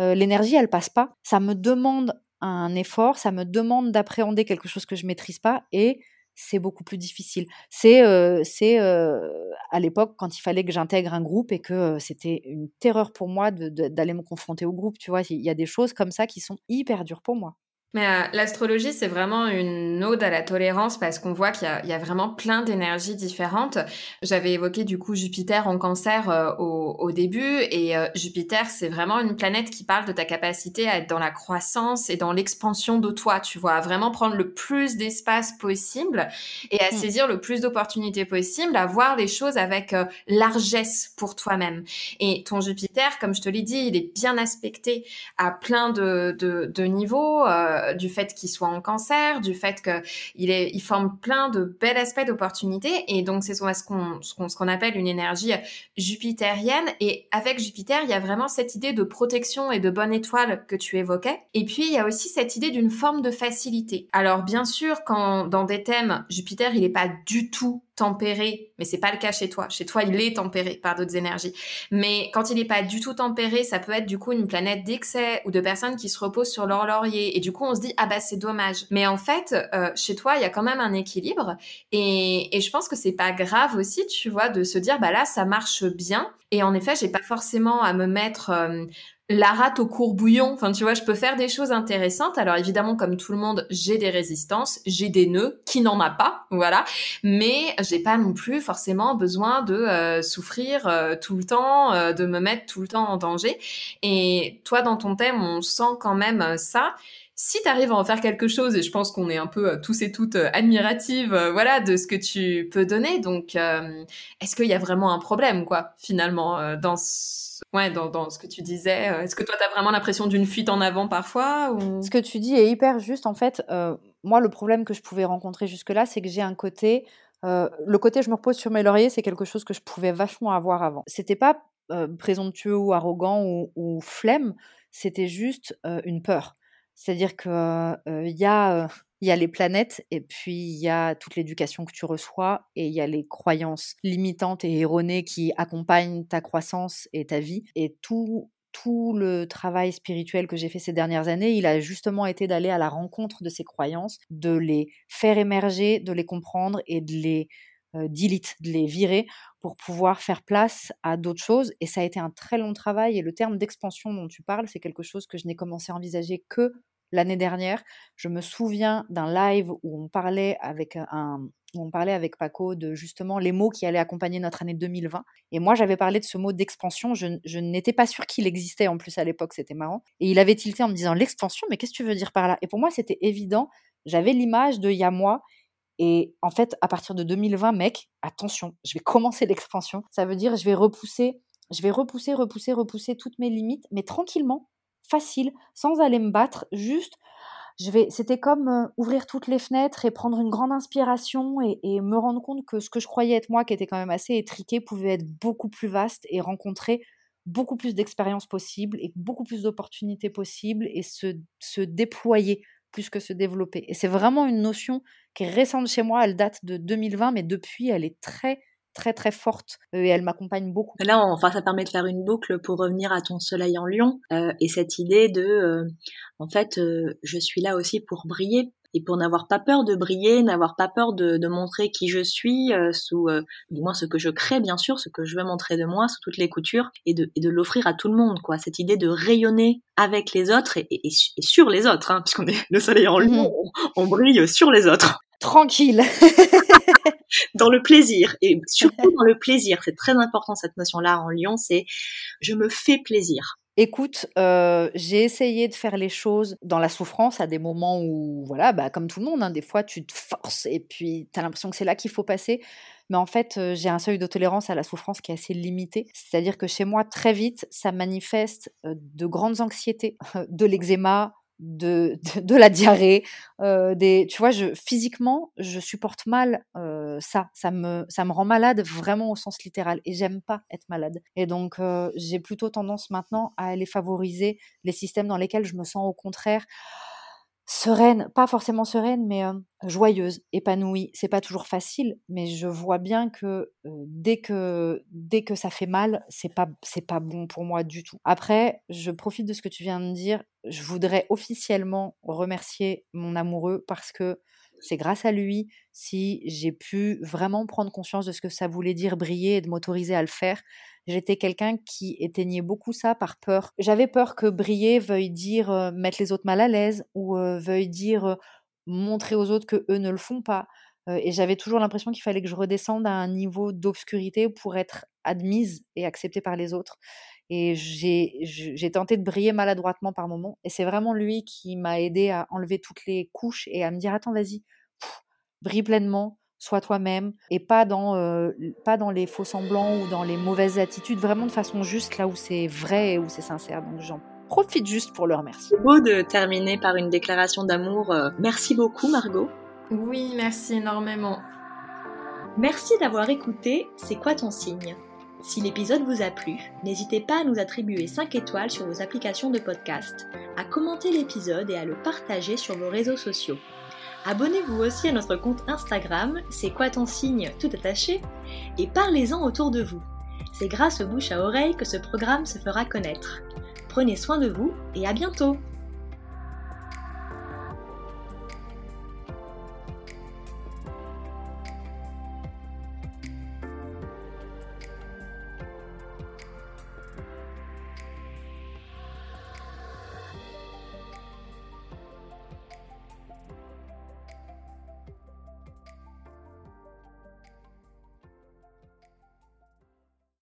euh, l'énergie elle passe pas. Ça me demande un effort, ça me demande d'appréhender quelque chose que je maîtrise pas et c'est beaucoup plus difficile. C'est c'est à l'époque quand il fallait que j'intègre un groupe et que c'était une terreur pour moi d'aller me confronter au groupe. Tu vois, il y a des choses comme ça qui sont hyper dures pour moi. Mais euh, l'astrologie, c'est vraiment une ode à la tolérance parce qu'on voit qu'il y, y, a vraiment plein d'énergies différentes. J'avais évoqué du coup Jupiter en cancer euh, au, au, début et euh, Jupiter, c'est vraiment une planète qui parle de ta capacité à être dans la croissance et dans l'expansion de toi, tu vois, à vraiment prendre le plus d'espace possible et à mm. saisir le plus d'opportunités possibles, à voir les choses avec largesse pour toi-même. Et ton Jupiter, comme je te l'ai dit, il est bien aspecté à plein de, de, de niveaux. Euh, du fait qu'il soit en cancer, du fait qu'il il forme plein de bels aspects d'opportunités. Et donc, c'est ce qu'on ce appelle une énergie jupitérienne. Et avec Jupiter, il y a vraiment cette idée de protection et de bonne étoile que tu évoquais. Et puis, il y a aussi cette idée d'une forme de facilité. Alors, bien sûr, quand dans des thèmes, Jupiter, il n'est pas du tout tempéré, mais c'est pas le cas chez toi. Chez toi, il est tempéré par d'autres énergies. Mais quand il n'est pas du tout tempéré, ça peut être du coup une planète d'excès ou de personnes qui se reposent sur leur laurier. Et du coup, on se dit ah bah c'est dommage. Mais en fait, euh, chez toi, il y a quand même un équilibre. Et, et je pense que c'est pas grave aussi, tu vois, de se dire bah là ça marche bien. Et en effet, j'ai pas forcément à me mettre euh, la rate au courbouillon. Enfin, tu vois, je peux faire des choses intéressantes. Alors évidemment, comme tout le monde, j'ai des résistances, j'ai des nœuds, qui n'en a pas, voilà. Mais j'ai pas non plus forcément besoin de euh, souffrir euh, tout le temps, euh, de me mettre tout le temps en danger. Et toi, dans ton thème, on sent quand même ça. si tu arrives à en faire quelque chose, et je pense qu'on est un peu tous et toutes admiratives, voilà, de ce que tu peux donner. Donc, est-ce qu'il y a vraiment un problème, quoi, finalement, dans ce... Ouais, dans, dans, ce que tu disais. Est-ce que toi, tu as vraiment l'impression d'une fuite en avant parfois. Ce que tu dis est hyper juste. En fait, moi, le problème que je pouvais rencontrer jusque-là, c'est que j'ai un côté. le côté je me repose sur mes lauriers, c'est quelque chose que je pouvais vachement avoir avant. C'était pas présomptueux ou arrogant ou, ou flemme, c'était juste une peur. C'est-à-dire qu'il y, a, y a les planètes et puis il y a toute l'éducation que tu reçois et il y a les croyances limitantes et erronées qui accompagnent ta croissance et ta vie. Et tout, tout le travail spirituel que j'ai fait ces dernières années, il a justement été d'aller à la rencontre de ces croyances, de les faire émerger, de les comprendre et de les delete, de les virer pour pouvoir faire place à d'autres choses. Et ça a été un très long travail. Et le terme d'expansion dont tu parles, c'est quelque chose que je n'ai commencé à envisager que l'année dernière. Je me souviens d'un live où on parlait avec Paco de justement les mots qui allaient accompagner notre année 2020. Et moi, j'avais parlé de ce mot d'expansion. Je, n'étais pas sûre qu'il existait en plus à l'époque, c'était marrant. Et il avait tilté en me disant l'expansion, mais qu'est-ce que tu veux dire par là? Et pour moi, c'était évident. J'avais l'image de Yamois et en fait, à partir de 2020, mec, attention, je vais commencer l'expansion. Ça veut dire, je vais repousser, je vais repousser, repousser, repousser toutes mes limites, mais tranquillement, facile, sans aller me battre, juste. Je vais, c'était comme euh, ouvrir toutes les fenêtres et prendre une grande inspiration et, et, me rendre compte que ce que je croyais être moi, qui était quand même assez étriqué, pouvait être beaucoup plus vaste et rencontrer beaucoup plus d'expériences possibles et beaucoup plus d'opportunités possibles et se, se déployer plus que se développer. Et c'est vraiment une notion qui est récente chez moi, elle date de 2020, mais depuis, elle est très très très forte euh, et elle m'accompagne beaucoup. Là, enfin, ça permet de faire une boucle pour revenir à ton soleil en lion euh, et cette idée de, euh, en fait, je suis là aussi pour briller et pour n'avoir pas peur de briller, n'avoir pas peur de, de, montrer qui je suis, sous du moins ce que je crée bien sûr, ce que je veux montrer de moi sous toutes les coutures, et de, et de l'offrir à tout le monde, quoi. Cette idée de rayonner avec les autres et, et, et sur les autres, hein, puisqu'on est le soleil en lui, mhm. on, on brille sur les autres. Tranquille. dans le plaisir et surtout dans le plaisir. C'est très important cette notion-là en Lyon, c'est je me fais plaisir. Écoute, euh, j'ai essayé de faire les choses dans la souffrance à des moments où, voilà, bah, comme tout le monde, hein, des fois tu te forces et puis tu as l'impression que c'est là qu'il faut passer. Mais en fait, euh, j'ai un seuil de tolérance à la souffrance qui est assez limité. C'est-à-dire que chez moi, très vite, ça manifeste euh, de grandes anxiétés, de l'eczéma, de, de, la diarrhée, euh, des, tu vois, je, physiquement, je supporte mal euh, ça. Ça me, ça me rend malade vraiment au sens littéral et j'aime pas être malade. Et donc, euh, j'ai plutôt tendance maintenant à aller favoriser les systèmes dans lesquels je me sens au contraire sereine, pas forcément sereine, mais joyeuse, épanouie. C'est pas toujours facile, mais je vois bien que dès que dès que ça fait mal, c'est pas c'est pas bon pour moi du tout. Après, je profite de ce que tu viens de dire. Je voudrais officiellement remercier mon amoureux parce que c'est grâce à lui si j'ai pu vraiment prendre conscience de ce que ça voulait dire briller et de m'autoriser à le faire. J'étais quelqu'un qui éteignait beaucoup ça par peur. J'avais peur que briller veuille dire mettre les autres mal à l'aise ou veuille dire montrer aux autres que eux ne le font pas. et j'avais toujours l'impression qu'il fallait que je redescende à un niveau d'obscurité pour être admise et acceptée par les autres. Et j'ai tenté de briller maladroitement par moments. Et c'est vraiment lui qui m'a aidé à enlever toutes les couches et à me dire Attends, vas-y, brille pleinement, sois toi-même. Et pas dans, euh, pas dans les faux semblants ou dans les mauvaises attitudes, vraiment de façon juste là où c'est vrai et où c'est sincère. Donc j'en profite juste pour le remercier. C'est beau de terminer par une déclaration d'amour. Euh, merci beaucoup, Margot. Oui, merci énormément. Merci d'avoir écouté C'est quoi ton signe? Si l'épisode vous a plu, n'hésitez pas à nous attribuer 5 étoiles sur vos applications de podcast, à commenter l'épisode et à le partager sur vos réseaux sociaux. Abonnez-vous aussi à notre compte Instagram, c'est quoi ton signe tout attaché, et parlez-en autour de vous. C'est grâce au bouche à oreille que ce programme se fera connaître. Prenez soin de vous et à bientôt